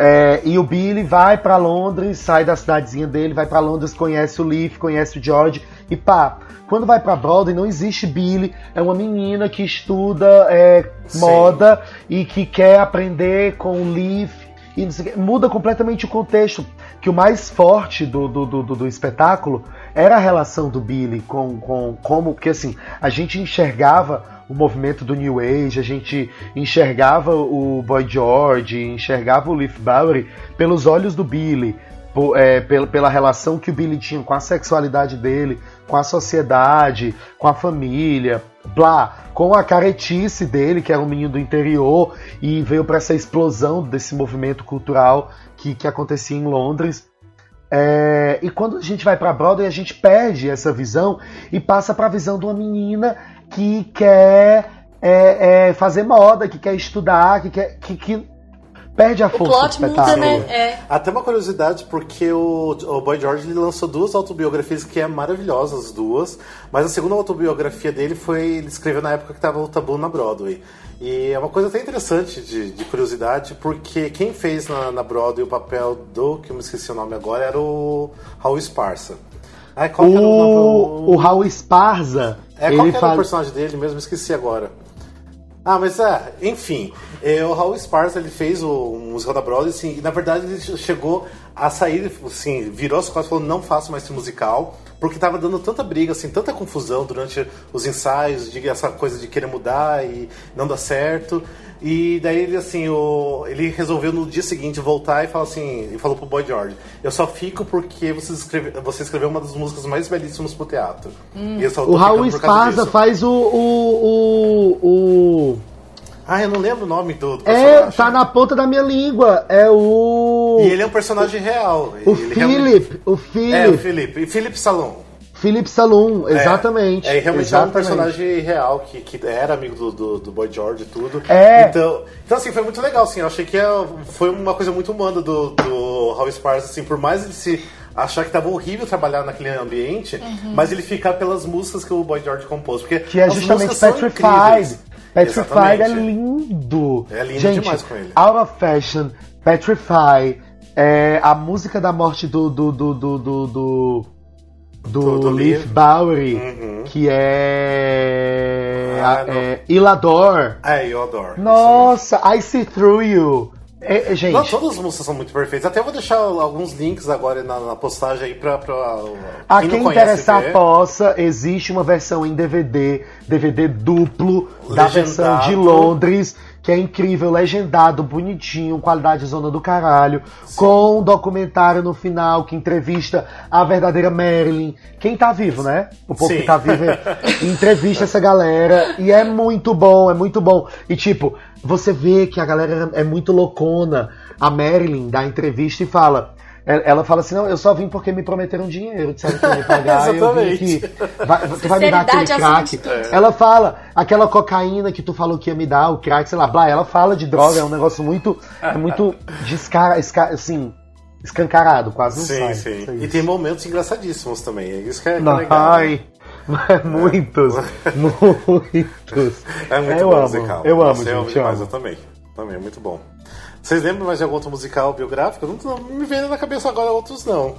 É, e o Billy vai pra Londres, sai da cidadezinha dele, vai pra Londres, conhece o Leaf, conhece o George e pá. Quando vai pra Broadway não existe Billy, é uma menina que estuda é, moda e que quer aprender com o Leaf e muda completamente o contexto. Que o mais forte do, do, do, do- espetáculo era a relação do Billy com, com como. Porque assim, a gente enxergava o movimento do New Age, a gente enxergava o Boy George, enxergava o Leaf Bowery pelos olhos do Billy. po- é, pela, pela relação que o Billy tinha com a sexualidade dele, com a sociedade, com a família, blá, com a caretice dele, que era um menino do interior, e veio para essa explosão desse movimento cultural que, que acontecia em Londres. É, e quando a gente vai para Broadway, a gente perde essa visão e passa para a visão de uma menina que quer é, é, fazer moda, que quer estudar, que quer. Que, que perde a O força do plot muda, espetáculo. né? É. Até uma curiosidade, porque o, o Boy George ele lançou duas autobiografias que é maravilhosas, as duas. Mas a segunda autobiografia dele foi. Ele escreveu na época que estava o tabu na Broadway. E é uma coisa até interessante de, de curiosidade, porque quem fez na, na Broadway o papel do, que eu me esqueci o nome agora, era o Raul Esparza. Ai, qual que era o, O, o Raul Esparza, É, qual ele que era o personagem dele mesmo? Esqueci agora. Ah, mas é, enfim. é, o Raul Esparza, ele fez o, musical da Broadway, assim, e na verdade ele chegou a sair, assim, virou as costas e falou, não faço mais esse musical, porque tava dando tanta briga, assim, tanta confusão durante os ensaios, de essa coisa de querer mudar e não dá certo. E daí ele, assim, o, ele resolveu no dia seguinte voltar e falar assim, e falou pro Boy George, eu só fico porque você, escreve, você escreveu uma das músicas mais belíssimas pro teatro. E eu só tô O Raul ficando por causa Esparza disso." faz o. o, o, o- Ah, eu não lembro o nome do, do É, personagem. tá na ponta da minha língua. É o. E ele é um personagem real. O Ele realmente- Philip. O Philip. É, o Felipe. E Felipe Salom. Philip Saloon, exatamente. É, é realmente exatamente. é um personagem real que, que era amigo do, do, do Boy George e tudo. É. Então, então, assim, foi muito legal, assim. Eu achei que é- foi uma coisa muito humana do, do Raul Esparza, assim, por mais ele se achar que tava horrível trabalhar naquele ambiente, mas ele ficar pelas músicas que o Boy George compôs. Porque Que é as justamente Petrified. Petrified é lindo. É lindo Gente, demais com ele. Out of Fashion, Petrify, é, a música da morte do. do. do. do. do, do, do Leaf. Bowery, Uhum. que é. Ah, é Ilador. É. Isso Nossa, I See Through You. É, é, gente, Não, todas as músicas são muito perfeitas. Até eu vou deixar alguns links agora na, na postagem aí pra, pra A quem quem interessar ver. possa, existe uma versão em DVD, DVD duplo da Legendado. versão de Londres, que é incrível, legendado, bonitinho, qualidade zona do caralho, com um documentário no final que entrevista a verdadeira Marilyn. Quem tá vivo, né? O povo Sim. que tá vivo é- *laughs* entrevista essa galera e é muito bom, é muito bom. E tipo, você vê que a galera é muito loucona. A Marilyn dá entrevista e fala. Ela fala assim, não, eu só vim porque me prometeram dinheiro, disseram que ia me pagar, *laughs* eu vim aqui. Vai, tu vai me dar aquele crack. tudo. Ela fala, aquela cocaína que tu falou que ia me dar, o crack, sei lá, blá, ela fala de droga, é um negócio muito, é muito descara, esca- assim, escancarado, quase não Sim, sai. sim. É E tem momentos engraçadíssimos também. É isso que é, é Não, legal. ai, muitos, *laughs* muitos. É muito eu bom amo, musical. eu amo, amo gente, demais, eu eu também. Também, é muito bom. Vocês lembram mais de algum outro musical biográfico? Não, não me vem na cabeça agora outros, não.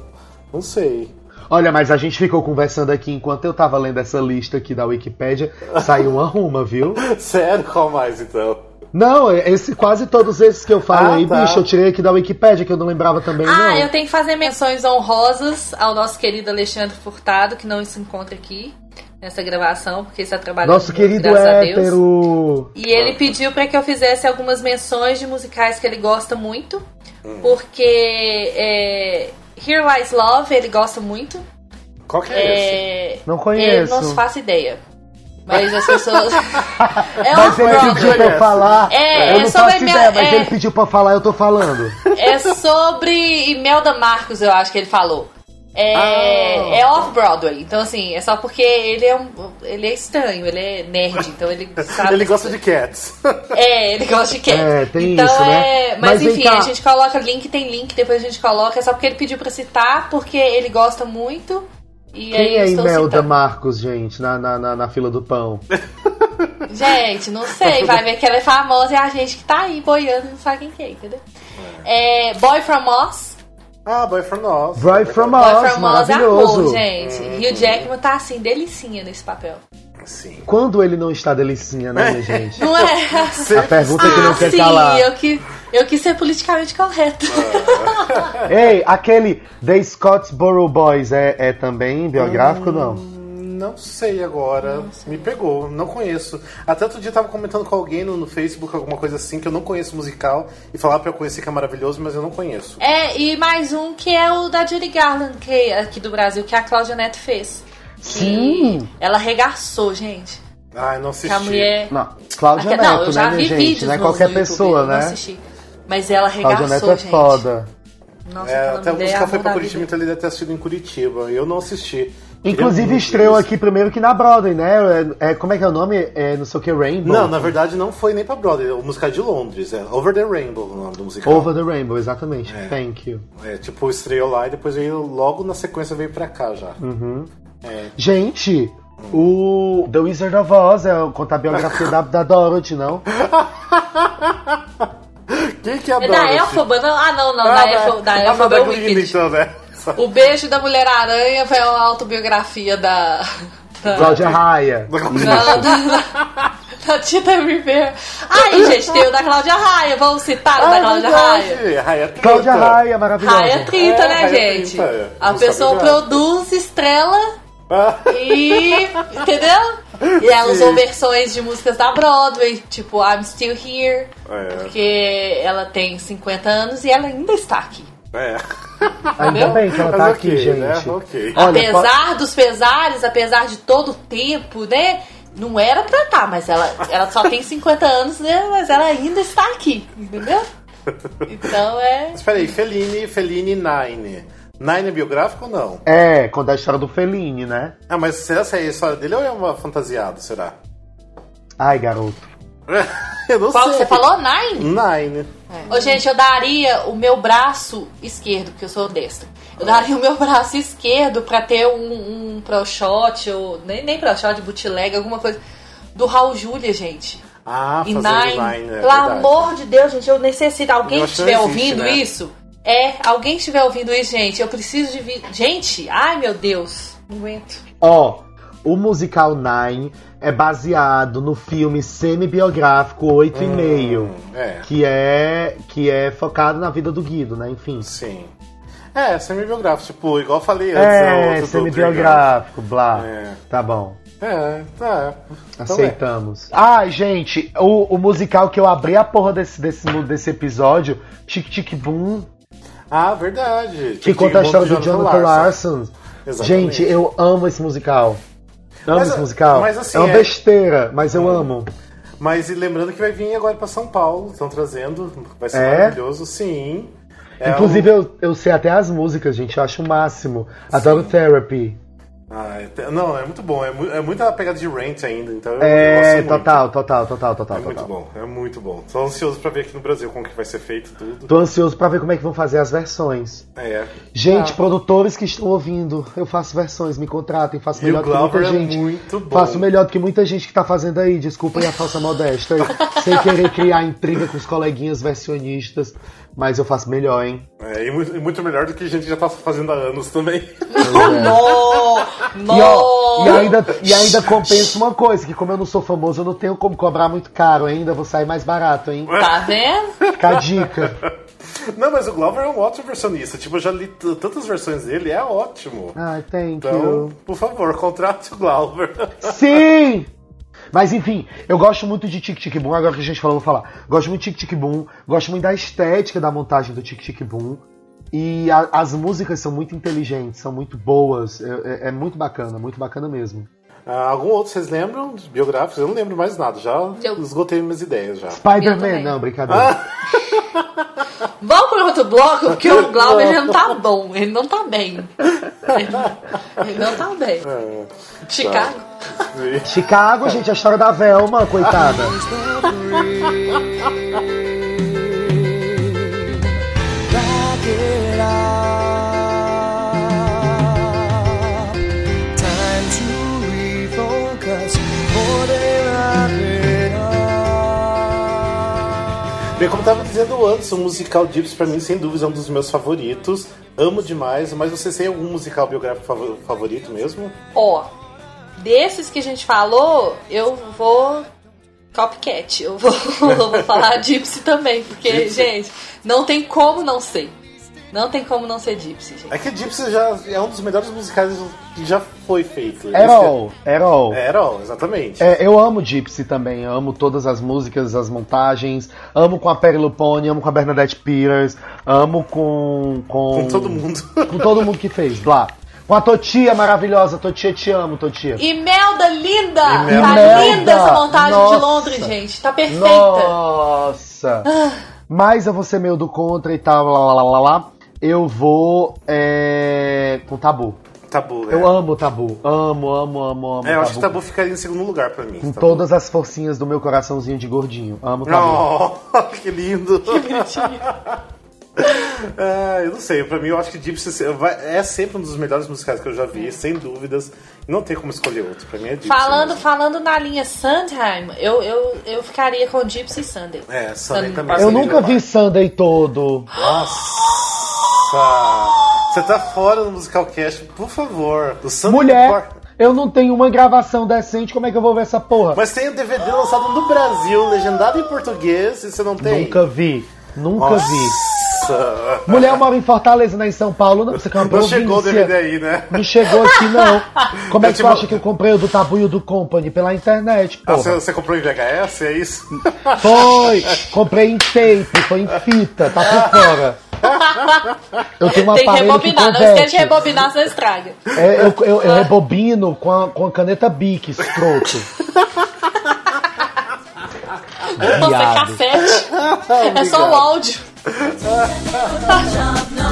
Não sei. Olha, mas a gente ficou conversando aqui enquanto eu tava lendo essa lista aqui da Wikipédia, saiu uma ruma, viu? *laughs* Sério, qual mais então? Não, esse, quase todos esses que eu falei, Ah, tá. bicho, eu tirei aqui da Wikipédia, que eu não lembrava também, Ah, não. eu tenho que fazer menções honrosas ao nosso querido Alexandre Furtado, que não se encontra aqui nessa gravação, porque está trabalhando Nosso muito, querido graças a Deus. hétero. E ele pediu pra que eu fizesse algumas menções de musicais que ele gosta muito, Hum. porque é, Here Lies Love ele gosta muito. Qual que é, esse? É, Não conheço. Eu não faço ideia. Mas as pessoas. *laughs* é Mas ele pediu pra eu falar. É, eu é não sobre faço minha- ideia, mas é- ele pediu pra falar, eu tô falando. É sobre Imelda Marcos, eu acho que ele falou. É, Ah. é off-Broadway. Então, assim, é só porque ele é, um, ele é estranho, ele é nerd, então ele *laughs* sabe. Ele gosta de cats. É, ele gosta de cat. É, tem então, isso, né? é. Mas, Mas vem enfim, cá. a gente coloca link, tem link, depois a gente coloca. É só porque ele pediu pra citar, porque ele gosta muito. E aí Quem eu é estou Imelda citando. Marcos, gente, na, na, na, na fila do pão? *laughs* Gente, não sei, *laughs* vai ver que ela é famosa e a gente que tá aí boiando não sabe quem que é, entendeu? É, Boy From Oz. Ah, Boy From Oz. Boy From Boy Oz, From Oz é maravilhoso. amor, gente. Hugh Jackman tá assim, delicinha nesse papel. Sim. Quando ele não está delicinha, né, minha gente? Não é? A pergunta que não ah, quer sim, calar. eu, que, eu quis ser politicamente correto. Ei, aquele The Scottsboro Boys é, é também biográfico ou não? Não sei agora. Me pegou, não conheço. Até outro dia eu tava comentando com alguém no, no Facebook, alguma coisa assim, que eu não conheço musical, e falava pra eu conhecer que é maravilhoso, mas eu não conheço. É, e mais um que é o da Judy Garland, que é aqui do Brasil, que a Cláudia Neto fez. Sim. Ela arregaçou, gente. Ai, não assisti. Que a mulher. Não, Cláudia Neto, não, eu já né, vi gente? vídeos Não é qualquer no YouTube, pessoa, eu não né? assisti. Mas ela arregaçou, Cláudia Neto é gente. foda. Nossa, É, até é musical foi pra Curitiba, vida. então ele deve ter assistido em Curitiba. Eu não assisti. Inclusive estreou aqui primeiro que na Broadway, né? É, é- como é que é o nome? É não sei o que, Rainbow? Não, na verdade não foi nem pra Broadway, é o musical de Londres, é Over the Rainbow o nome do musical. Over the Rainbow, exatamente. Thank you. É, tipo, estreou lá e depois veio, logo na sequência veio pra cá já. Uhum. É. Gente, o The Wizard of Oz é o- conta a biografia da, da Dorothy, não? *laughs* Quem que é a É da Dorothy? Elfoba? Não, ah, não, não. Ah, da Elfoba, da Elfoba da é o Wicked. então, né? O beijo da Mulher-Aranha foi a autobiografia da. da Cláudia Raia. da, da, da Tita Rivera. Aí, gente, tem o da Cláudia Raia. Vamos citar o da Ah, Cláudia. Raia? Cláudia Raia, maravilhosa. Raia 30, É, né, Raia gente? 30, é. A pessoa produz, estrela Ah, e. Entendeu? E ela Sim. usou versões de músicas da Broadway, tipo I'm Still Here, É. porque ela tem 50 anos e ela ainda está aqui. É. Ainda bem que ela tá Mas aqui, ok, gente. né? Ok. Olha, apesar dos pesares, apesar de todo o tempo, né? Não era pra estar, mas ela, ela só tem 50 anos, né? Mas ela ainda está aqui, entendeu? Então é. Espera aí, Fellini, Fellini Nine. Nine é biográfico ou não? É, conta a história do Fellini, né? Ah, mas será que é a história dele ou é uma fantasiada, será? Ai, garoto. *laughs* Eu não Qual que sei. você falou? Nine? Nine. Ô, gente, eu daria o meu braço esquerdo, porque eu sou destra. Eu daria o meu braço esquerdo pra ter um, um pro shot, ou nem, nem pro shot, bootleg, alguma coisa. Do Raul Júlia, gente. Ah, E fazendo Nine. Nine, é Pelo verdade. amor de Deus, gente, eu necessito. Alguém Eu que acho que estiver não existe, ouvindo né? isso? É, alguém que estiver ouvindo isso, gente, eu preciso de. Vi... Gente, ai meu Deus, não aguento. Ó, o musical Nine é baseado no filme semi-biográfico 8,5, É, que é que é focado na vida do Guido, né? Enfim. sim. É, semi-biográfico, tipo, igual eu falei antes. É, outro do semi-biográfico, blá. É. Tá bom. É, tá. Então é. Aceitamos. Ai, gente, o, o musical que eu abri a porra desse, desse, desse episódio, Tic Tic Boom, Ah, verdade. que conta a história do Jonathan Larson. Exatamente. Gente, eu amo esse musical. Amo Mas, esse musical. mas assim, é uma é- besteira, mas eu amo. Mas e lembrando que vai vir agora pra São Paulo, estão trazendo, vai ser É? maravilhoso, sim. É Inclusive, eu, eu sei até as músicas, gente. Eu acho o máximo. Adoro Therapy. Ah, é- não, é muito bom. É, mu- é muita pegada de Rent ainda, então eu, eu É, gosto muito. total, total, total, total, É muito total. bom, é muito bom. Tô ansioso pra ver aqui no Brasil como que vai ser feito tudo. Tô ansioso pra ver como é que vão fazer as versões. É. Gente, produtores que estão ouvindo, eu faço versões, me contratem, faço melhor do que muita é gente. muito bom. Faço melhor do que muita gente que tá fazendo aí, desculpem a falsa modéstia. *laughs* sem querer criar intriga com os coleguinhas versionistas, mas eu faço melhor, hein? É, e muito, e muito melhor do que a gente já tá fazendo há anos também. *laughs* E, ó, no. e ainda, e ainda compensa uma coisa, que como eu não sou famoso, eu não tenho como cobrar muito caro ainda, vou sair mais barato, hein? Tá vendo? Fica a dica. *laughs* Não, mas o Glauber é um ótimo versionista. Tipo, eu já li tantas versões dele, é ótimo. Ai, thank Então, you. por favor, contrate o Glauber. Sim! *laughs* Mas enfim, eu gosto muito de Tic Tic Boom, agora que a gente falou, vou falar. Gosto muito de Tic Tic Boom, gosto muito da estética da montagem do Tic Tic Boom. E a- as músicas são muito inteligentes, são muito boas. É, é- é muito bacana, muito bacana mesmo. Ah, algum outro vocês lembram? Dos biográficos? Eu não lembro mais nada, já Eu- esgotei minhas ideias já. Spider-Man, não, brincadeira. *laughs* Vamos pro outro bloco, porque o *laughs* Glauber ele não tá bom, ele não tá bem. Ele, ele não tá bem. É, Chicago. sim. Chicago, gente, a história da Velma, coitada. *laughs* Bem, como eu tava dizendo antes, o musical Gypsy pra mim, sem dúvida, é um dos meus favoritos. Amo demais, mas vocês têm algum musical biográfico fav- favorito mesmo? Ó, desses que a gente falou, eu vou copycat. Eu vou, *laughs* eu vou falar Gypsy também, porque, Gypsy. gente, não tem como não ser. Não tem como não ser Gypsy, gente. É que Gypsy já é um dos melhores musicais que já foi feito. Errol, Errol. É, Errol, exatamente. É, eu amo Gypsy também, eu amo todas as músicas, as montagens, amo com a Perry Lupone, amo com a Bernadette Peters, amo com. Com, Com todo mundo. *laughs* Com todo mundo que fez, lá. Com a Totia maravilhosa, Totia, te amo, Totia. Imelda linda! Imelda. Tá Imelda, linda essa montagem nossa. de Londres, gente. Tá perfeita. Nossa! Mas eu vou ser meio do contra e tal, lá, lá, lá, lá, lá. Eu vou é, com Tabu. Tabu, né? Eu amo Tabu. Amo, amo, amo, amo. É, eu acho que Tabu ficaria em segundo lugar pra mim. Com Tabu. todas as forcinhas do meu coraçãozinho de gordinho. Amo Tabu. Oh, *laughs* que lindo! *laughs* É, eu não sei, pra mim eu acho que Gypsy é sempre um dos melhores musicais que eu já vi, sem dúvidas. Não tem como escolher outro, pra mim é Gypsy. Falando, mesmo. falando na linha Sandheim, eu, eu, eu ficaria com Gypsy Sunday. É, Sunday Sun- também. Eu Sunday nunca vi Sunday todo. Nossa! Você tá fora do musical cast, por favor. Do Mulher, eu não tenho uma gravação decente, como é que eu vou ver essa porra? Mas tem o DVD lançado no Brasil, legendado em português, e você não tem? Nunca vi. Nunca vi. Nossa! Mulher, eu moro em Fortaleza, não é em São Paulo, não. Você Não chegou o. DVD aí, né? Não chegou aqui, não. *laughs* Como é que te acha que eu comprei o do Tabu e o do Company? Pela internet, Ah, porra. você, você comprou em VHS, é isso? Foi! Comprei em tape, foi em fita, tá por fora. Eu tenho um Tem que aparelho que rebobinar, não esquece de rebobinar, você estraga. É, eu, eu, eu rebobino com a, com a caneta Bic, escroto. Nossa, Viado. cassete. é só o áudio. *laughs*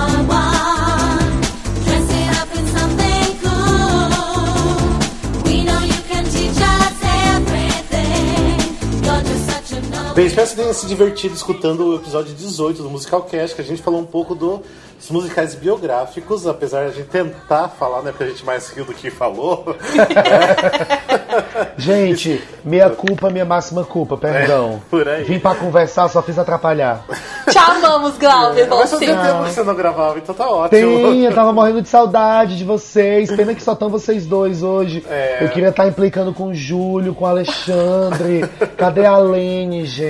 Bem, espero que você tenha se divertido escutando o episódio 18 do Musical Cast, que a gente falou um pouco do- dos musicais biográficos, apesar de a gente tentar falar, né? Porque a gente mais riu do que falou. *laughs* Gente, minha culpa, minha máxima culpa, perdão. É, por aí. Vim pra conversar, só fiz atrapalhar. Te amamos, Glauber. Mas fazia Você. tempo que você não gravava, então tá ótimo. Tem, eu tava morrendo de saudade de vocês. Pena que só estão vocês dois hoje. É. Eu queria estar implicando com o Júlio, com o Alexandre. Cadê a Lene, gente?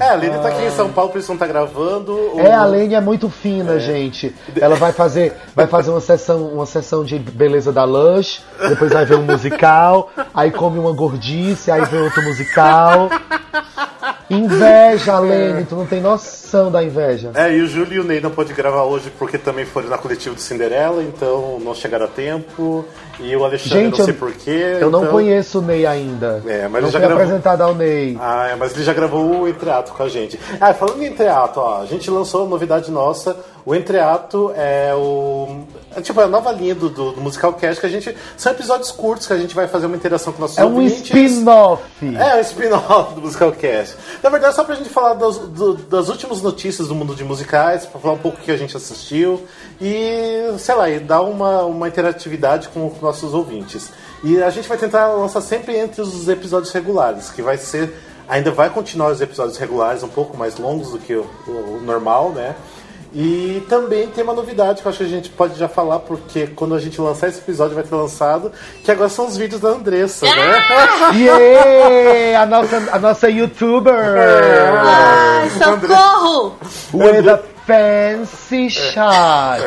É, a Lene tá aqui em São Paulo, por isso não tá gravando. É, a Lene é muito fina, gente. Ela vai fazer, vai fazer uma sessão, uma sessão de beleza da Lush, depois vai ver um musical, aí come uma gordice, aí vê outro musical. Inveja, Lene, tu não tem noção da inveja. É, e o Júlio e o Ney não pôde gravar hoje porque também foram na coletiva do Cinderela, então não chegaram a tempo. E o Alexandre, Gente, não sei porquê. Eu não então- conheço o Ney ainda. É, mas não ele já gravou- apresentado ao Ney. Ah, é, mas ele já gravou o entreato com a gente. Ah, falando em entreato, ó, a gente lançou uma novidade nossa, O Entreato é o. É tipo é a nova linha do, do, do Musical Cast que a gente. São episódios curtos que a gente vai fazer uma interação com nossos É um ouvintes. spin-off. É, um spin-off do Musical Cast. Na verdade, só pra gente falar das, do- das últimas notícias do mundo de musicais, pra falar um pouco o que a gente assistiu e, sei lá, e dar uma, uma interatividade com os nossos ouvintes. E a gente vai tentar lançar sempre entre os episódios regulares, que vai ser. Ainda vai continuar os episódios regulares um pouco mais longos do que o, o- o normal, né? E também tem uma novidade que eu acho que a gente pode já falar, porque quando a gente lançar esse episódio vai ter lançado, que agora são os vídeos da Andressa, né? *laughs* Yeah! A nossa, a nossa youtuber! Ai, socorro! With a fancy shot!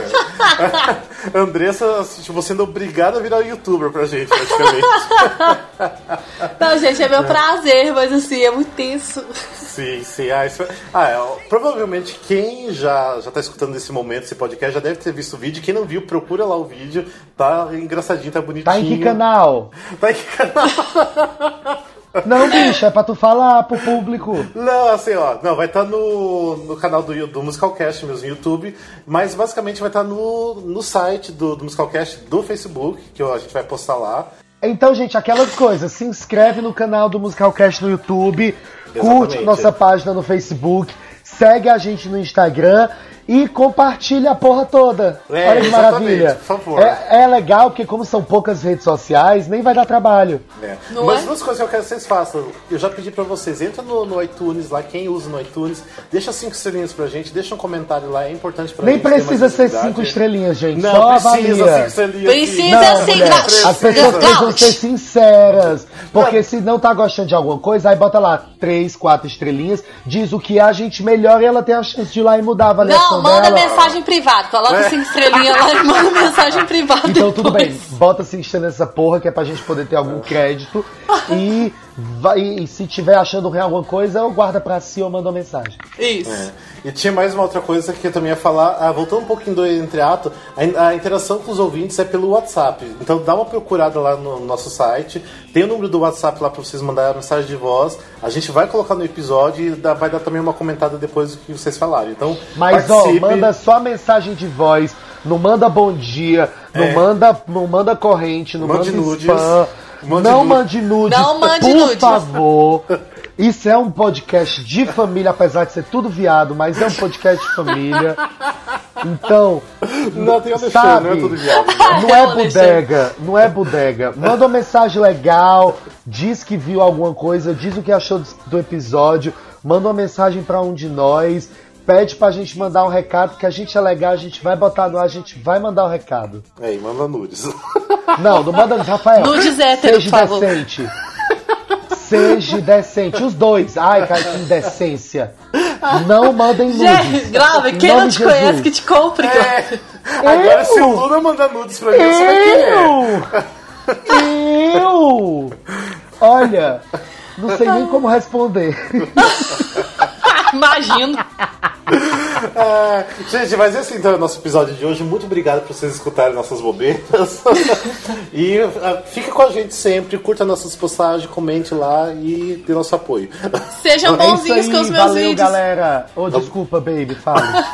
*laughs* Andressa, assim, tipo, sendo obrigada a virar youtuber pra gente, praticamente. *laughs* Não, gente, é meu prazer, mas assim, é muito tenso. sim, sim. Ah, isso... ah é, ó, provavelmente quem já, já tá escutando nesse momento, esse podcast, já deve ter visto o vídeo. Quem não viu, procura lá o vídeo. Tá engraçadinho, tá bonitinho. Tá em que canal? Tá em que canal? *laughs* Não, bicho, é pra tu falar pro público. Não, assim, ó, não, vai estar no, no canal do, do Musicalcast mesmo, no YouTube, mas basicamente vai estar no, no site do, do Musicalcast do Facebook, que a gente vai postar lá. Então, gente, aquelas coisas, se inscreve no canal do Musicalcast no YouTube, curte Exatamente. nossa página no Facebook, segue a gente no Instagram e compartilha a porra toda. É, Olha que maravilha. por favor. É, é legal porque como são poucas redes sociais, nem vai dar trabalho. É. Não Mas é? duas coisas que eu quero que vocês façam. Eu já pedi pra vocês, entra no, no iTunes lá, quem usa no iTunes, deixa cinco estrelinhas pra gente, deixa um comentário lá, é importante pra Nem gente. mais precisa ser cinco estrelinhas, gente. Não, só precisa avalia. cinco estrelinhas. Precisa Não, mulher, não. as pessoas Não. precisam ser sinceras. Porque se não tá gostando de alguma coisa, aí bota lá três, quatro estrelinhas, diz o que é, a gente melhora e ela tem a chance de ir lá e mudar a avaliação Não, manda dela. mensagem privada. Coloca É. cinco estrelinhas lá e manda mensagem privada. Então tudo depois. bem, bota cinco estrelas nessa porra que é pra gente poder ter algum crédito. E, vai, e se tiver achando ruim alguma coisa, ou guarda pra si ou manda uma mensagem. Isso. É. E tinha mais uma outra coisa que eu também ia falar, ah, voltando um pouquinho do entreato, a, a interação com os ouvintes é pelo WhatsApp. Então dá uma procurada lá no nosso site, tem o número do WhatsApp lá pra vocês mandarem a mensagem de voz. A gente vai colocar no episódio e dá- vai dar também uma comentada depois do que vocês falaram. Então, Mas ó, participe. manda só mensagem de voz, não manda bom dia, não É. manda, não manda corrente, não Mande manda nudes. spam, Mande não nu- mande nudes, Não mande por nudes. favor. Isso é um podcast de família, apesar de ser tudo viado, mas é um podcast de família. Então, Não, tem o Alexandre, sabe? não é tudo viado. *laughs* Não é É bodega, não é bodega. Manda uma mensagem legal, diz que viu alguma coisa, diz o que achou do, do episódio, manda uma mensagem pra um de nós, pede pra gente mandar um recado, que a gente é legal, a gente vai botar no ar, a gente vai mandar o recado. É, e manda nudes. *laughs* Não, não manda, Rafael. Nudes hétero, seja por favor. decente. Seja decente. Os dois. Ai, cara, que indecência. Não mandem nudes. Gente, grave, Em quem não te conhece Jesus. que te compre. É. Agora, se o Luna mandar nudes pra mim, você vai querer. Eu! Eu! Olha, não sei nem como responder. *laughs* Imagino. Ah, *laughs* gente, mas esse então é o nosso episódio de hoje. Muito obrigado por vocês escutarem nossas bobeiras. *laughs* e ah, fique com a gente sempre, curta nossas postagens, comente lá e dê nosso apoio. Sejam *laughs* É isso bonzinhos aí, com os meus valeu, vídeos. galera. Ô, desculpa, baby, fala.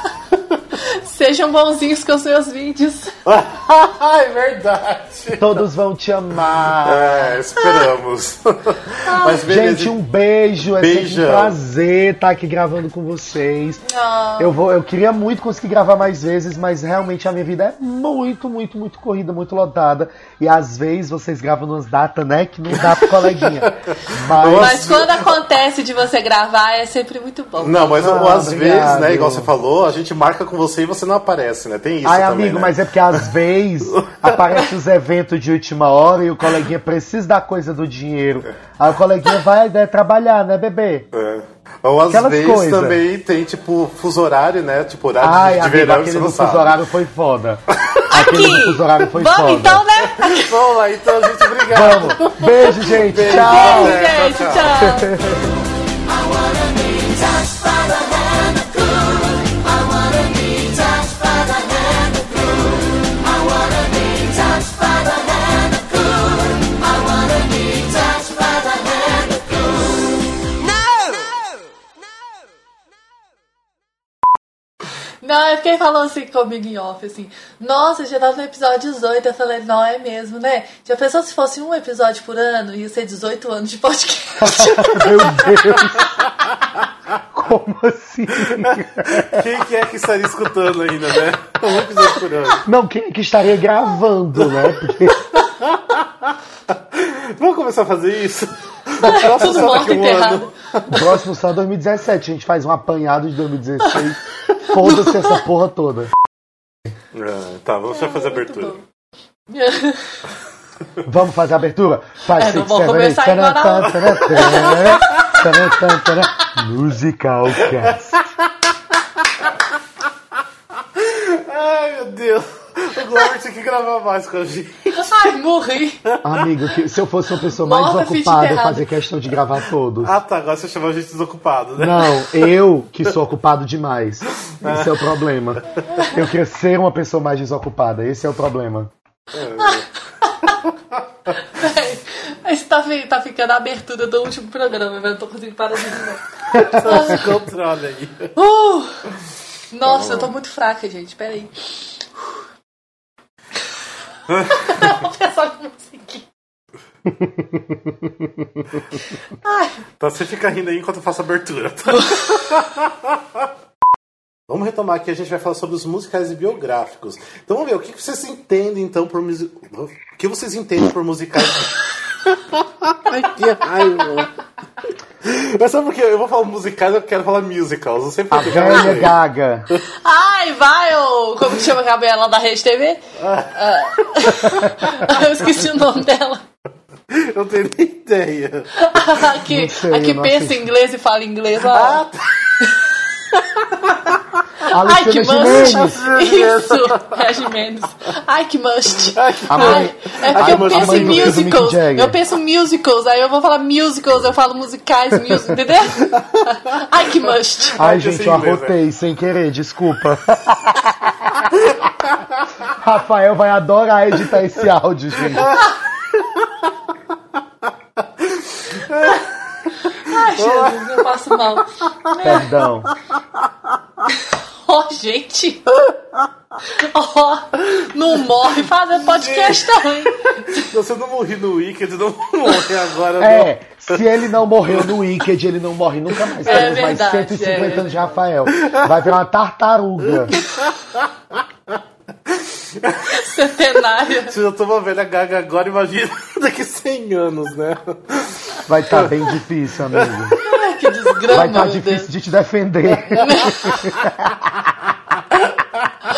Sejam bonzinhos com os meus vídeos. *laughs* é verdade. Todos vão te amar. É, esperamos. mas beleza. Gente, um beijo. É Beijão. um prazer estar aqui gravando com vocês. Ah. Eu, vou, eu queria muito conseguir gravar mais vezes, mas realmente a minha vida é muito, muito, muito corrida, muito lotada. E às vezes vocês gravam umas datas, né, que não dá pro coleguinha. *laughs* Mas, Mas quando acontece de você gravar, é sempre muito bom. Não, mas Ah, às obrigado. vezes, né, igual você falou, a gente marca com você e você não aparece, né? Tem isso Ai, também, amigo, né? mas é porque às *laughs* vezes aparecem os eventos de última hora e o coleguinha precisa da coisa do dinheiro. Aí o coleguinha vai né, trabalhar, né, bebê? É. Ou às Aquelas vezes coisas. também tem, tipo, fuso horário, né? Tipo, horário Ai, de, de amigo, verão que aquele você do não fuso horário foi foda. *laughs* Aquele do fuso horário foi Vamos foda. então, né? *laughs* Vamos lá, então, gente, obrigado. Vamos. Beijo, gente. Beijo. Tchau. Beijo. Gente, tchau, tchau. Não, é porque ele falou assim comigo em off, assim, nossa, já tá no episódio 18. Eu falei, não é mesmo, né? Já pensou se fosse um episódio por ano, ia ser 18 anos de podcast. *laughs* Meu Deus! Como assim? Quem que é que estaria escutando ainda, né? Um episódio por ano. Não, quem é que estaria gravando, né? Porque Vamos começar a fazer isso? Nossa, Tudo só a um ano. o próximo só é 2017. A gente faz um apanhado de 2016. Foda-se essa porra toda. Ah, tá, vamos já fazer a abertura. *laughs* Vamos fazer a abertura? Faz É, não six, vou começar agora, taran. Musical Cast. Ai, meu Deus. O Glover tinha que gravar mais com a gente. Ai, morri. Amigo, que se eu fosse uma pessoa mais fiz desocupada, eu fazia questão de gravar todos. Ah, tá. Agora você chamou a gente desocupado, né? Não, eu que sou ocupado demais. Esse é o problema. Eu queria ser uma pessoa mais desocupada. Esse é o problema. *laughs* Véi, Isso tá, tá ficando a abertura do último programa, eu não tô conseguindo parar de. Então se controla aí. Uh! Nossa, eu tô muito fraca, gente. Peraí. Conseguir. Ai, Então você fica rindo aí enquanto eu faço a abertura, tá? *laughs* Vamos retomar aqui, a gente vai falar sobre os musicais e biográficos. Então vamos ver, o que que vocês entendem então por. O que vocês entendem por musicais? *laughs* Ai, que raiva. Mas sabe por quê? Eu vou falar musicais, eu quero falar musicals. Eu sempre A fico com velha gaga. Ai, vai, ô. Como que chama a Gabriela da Rede TV? Ah. *laughs* eu esqueci o nome dela. Eu não tenho nem ideia. *laughs* A que, Não sei, a que não pensa assisti. inglês e fala inglês. Ah, Ah, tá. *laughs* Ai, que must. Isso, é Jimenez. Ai, que must. Ai, que Ai, mãe, é porque eu must. penso em Mick musicals. Eu penso em musicals, aí eu vou falar musicals, eu falo musicais, music, entendeu? Ai, que must. Ai, gente, eu arrotei sem querer, desculpa. *laughs* Rafael vai adorar editar esse áudio, gente. Ai, Jesus, eu passo mal. Perdão. Ó, gente. *laughs* Ó, não morre fazendo podcast também. Você não morri no Wicked, não morre agora. É, se ele não morreu no Wicked, ele não morre nunca mais. É Temos mais verdade, 150 é. anos de Rafael. Vai virar uma tartaruga. Centenária. Se eu tô uma velha gaga agora, imagina *laughs* daqui 100 anos, né? Vai estar bem difícil, amigo. *laughs* Que desgrama, Vai estar meu difícil Deus. de te defender. *laughs*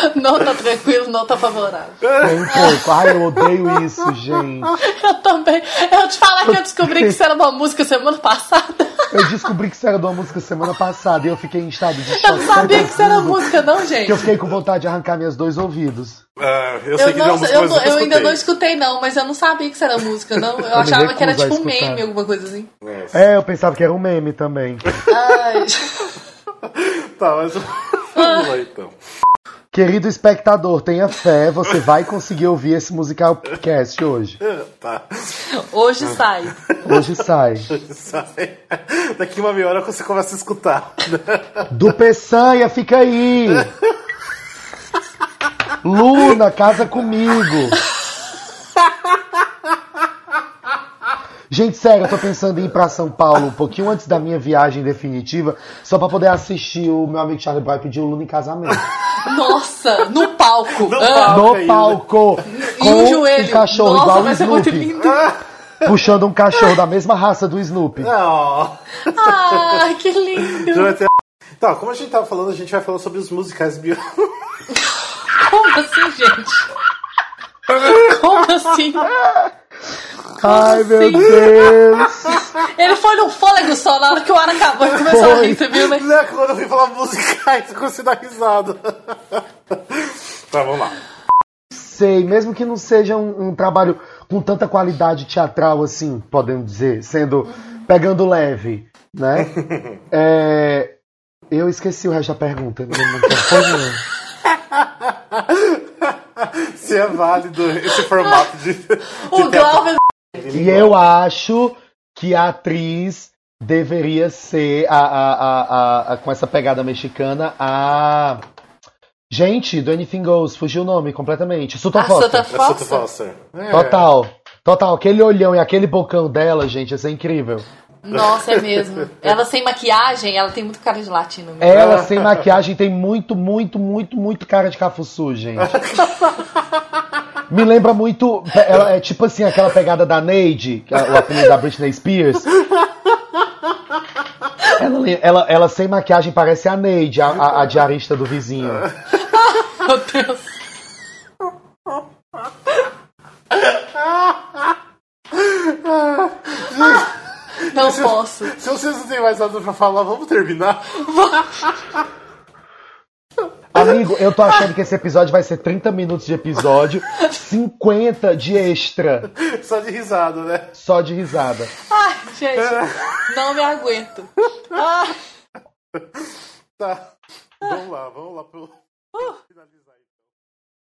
*laughs* Não tá tranquilo, não tá favorável. Tem um pouco. Ai, eu odeio isso, gente. *laughs* Eu também. Eu te falar que eu descobri que isso era uma música semana passada. Eu descobri que isso era de uma música semana passada e eu fiquei em estado de Eu choque. não sabia que isso era música, não, gente. Que eu fiquei com vontade de arrancar meus dois ouvidos. Ah, eu sei Eu, que não, música, eu, não- eu ainda não escutei. não, mas eu não sabia que isso era música, não. Eu achava que era tipo um meme, alguma coisa assim. É, eu pensava que era um meme também. Ai, *laughs* Tá, mas vamos lá então. Querido espectador, tenha fé, você vai conseguir ouvir esse musical cast hoje. Tá. hoje sai. Hoje sai. Sai. Daqui uma meia hora você começa a escutar. Do Peçanha, fica aí! Luna, casa comigo! Gente, sério, eu tô pensando em ir pra São Paulo um pouquinho antes da minha viagem definitiva, só pra poder assistir o meu amigo Charlie Brown pedir o Luna em casamento. Nossa, no palco. No Ah, palco. No ainda. palco! e Com o joelho. um cachorro Nossa, igual o muito Snoopy, lindo. *laughs* puxando um cachorro da mesma raça do Snoopy. Não. Ai, que lindo. Tá, como a gente tava falando, a gente vai falar sobre os musicais bio. Como assim, gente? Como assim? Ai, meu assim? Deus! *laughs* Ele foi num fôlego só na hora que o ar acabou e começou a Foi. rir, você viu, né? Não é quando eu fui falar musicais, eu a dar risada. Tá, vamos lá. sei, mesmo que não seja um, um trabalho com tanta qualidade teatral assim, podemos dizer, sendo pegando leve, né? *laughs* É, eu esqueci o resto da pergunta. *laughs* Se é válido esse formato de. de O. Glauber e eu acho que a atriz deveria ser a, a, a, a- a- com essa pegada mexicana a Gente, do Anything Goes, fugiu o nome completamente. Sutton A Foster. Sutton É Foster? É. Total. Total. Aquele olhão e aquele bocão dela, gente, ia ser incrível. Nossa, é mesmo. Ela sem maquiagem, ela tem muito cara de latino mesmo. Ela sem maquiagem tem muito, muito, muito, muito cara de cafuçu, gente. *laughs* Me lembra muito. Ela é tipo assim, aquela pegada da Neide, que é o apelido da Britney Spears. Ela, ela, ela sem maquiagem parece a Neide, a, a, a diarista do vizinho. Meu Deus. Não posso. Se vocês não têm mais nada pra falar, vamos terminar? *laughs* Amigo, eu tô achando que esse episódio vai ser 30 minutos de episódio, 50 de extra, Só de risada, né? só de risada. Ai, gente, não me aguento. Ai. Tá. Vamos lá, vamos lá pro. finalizar.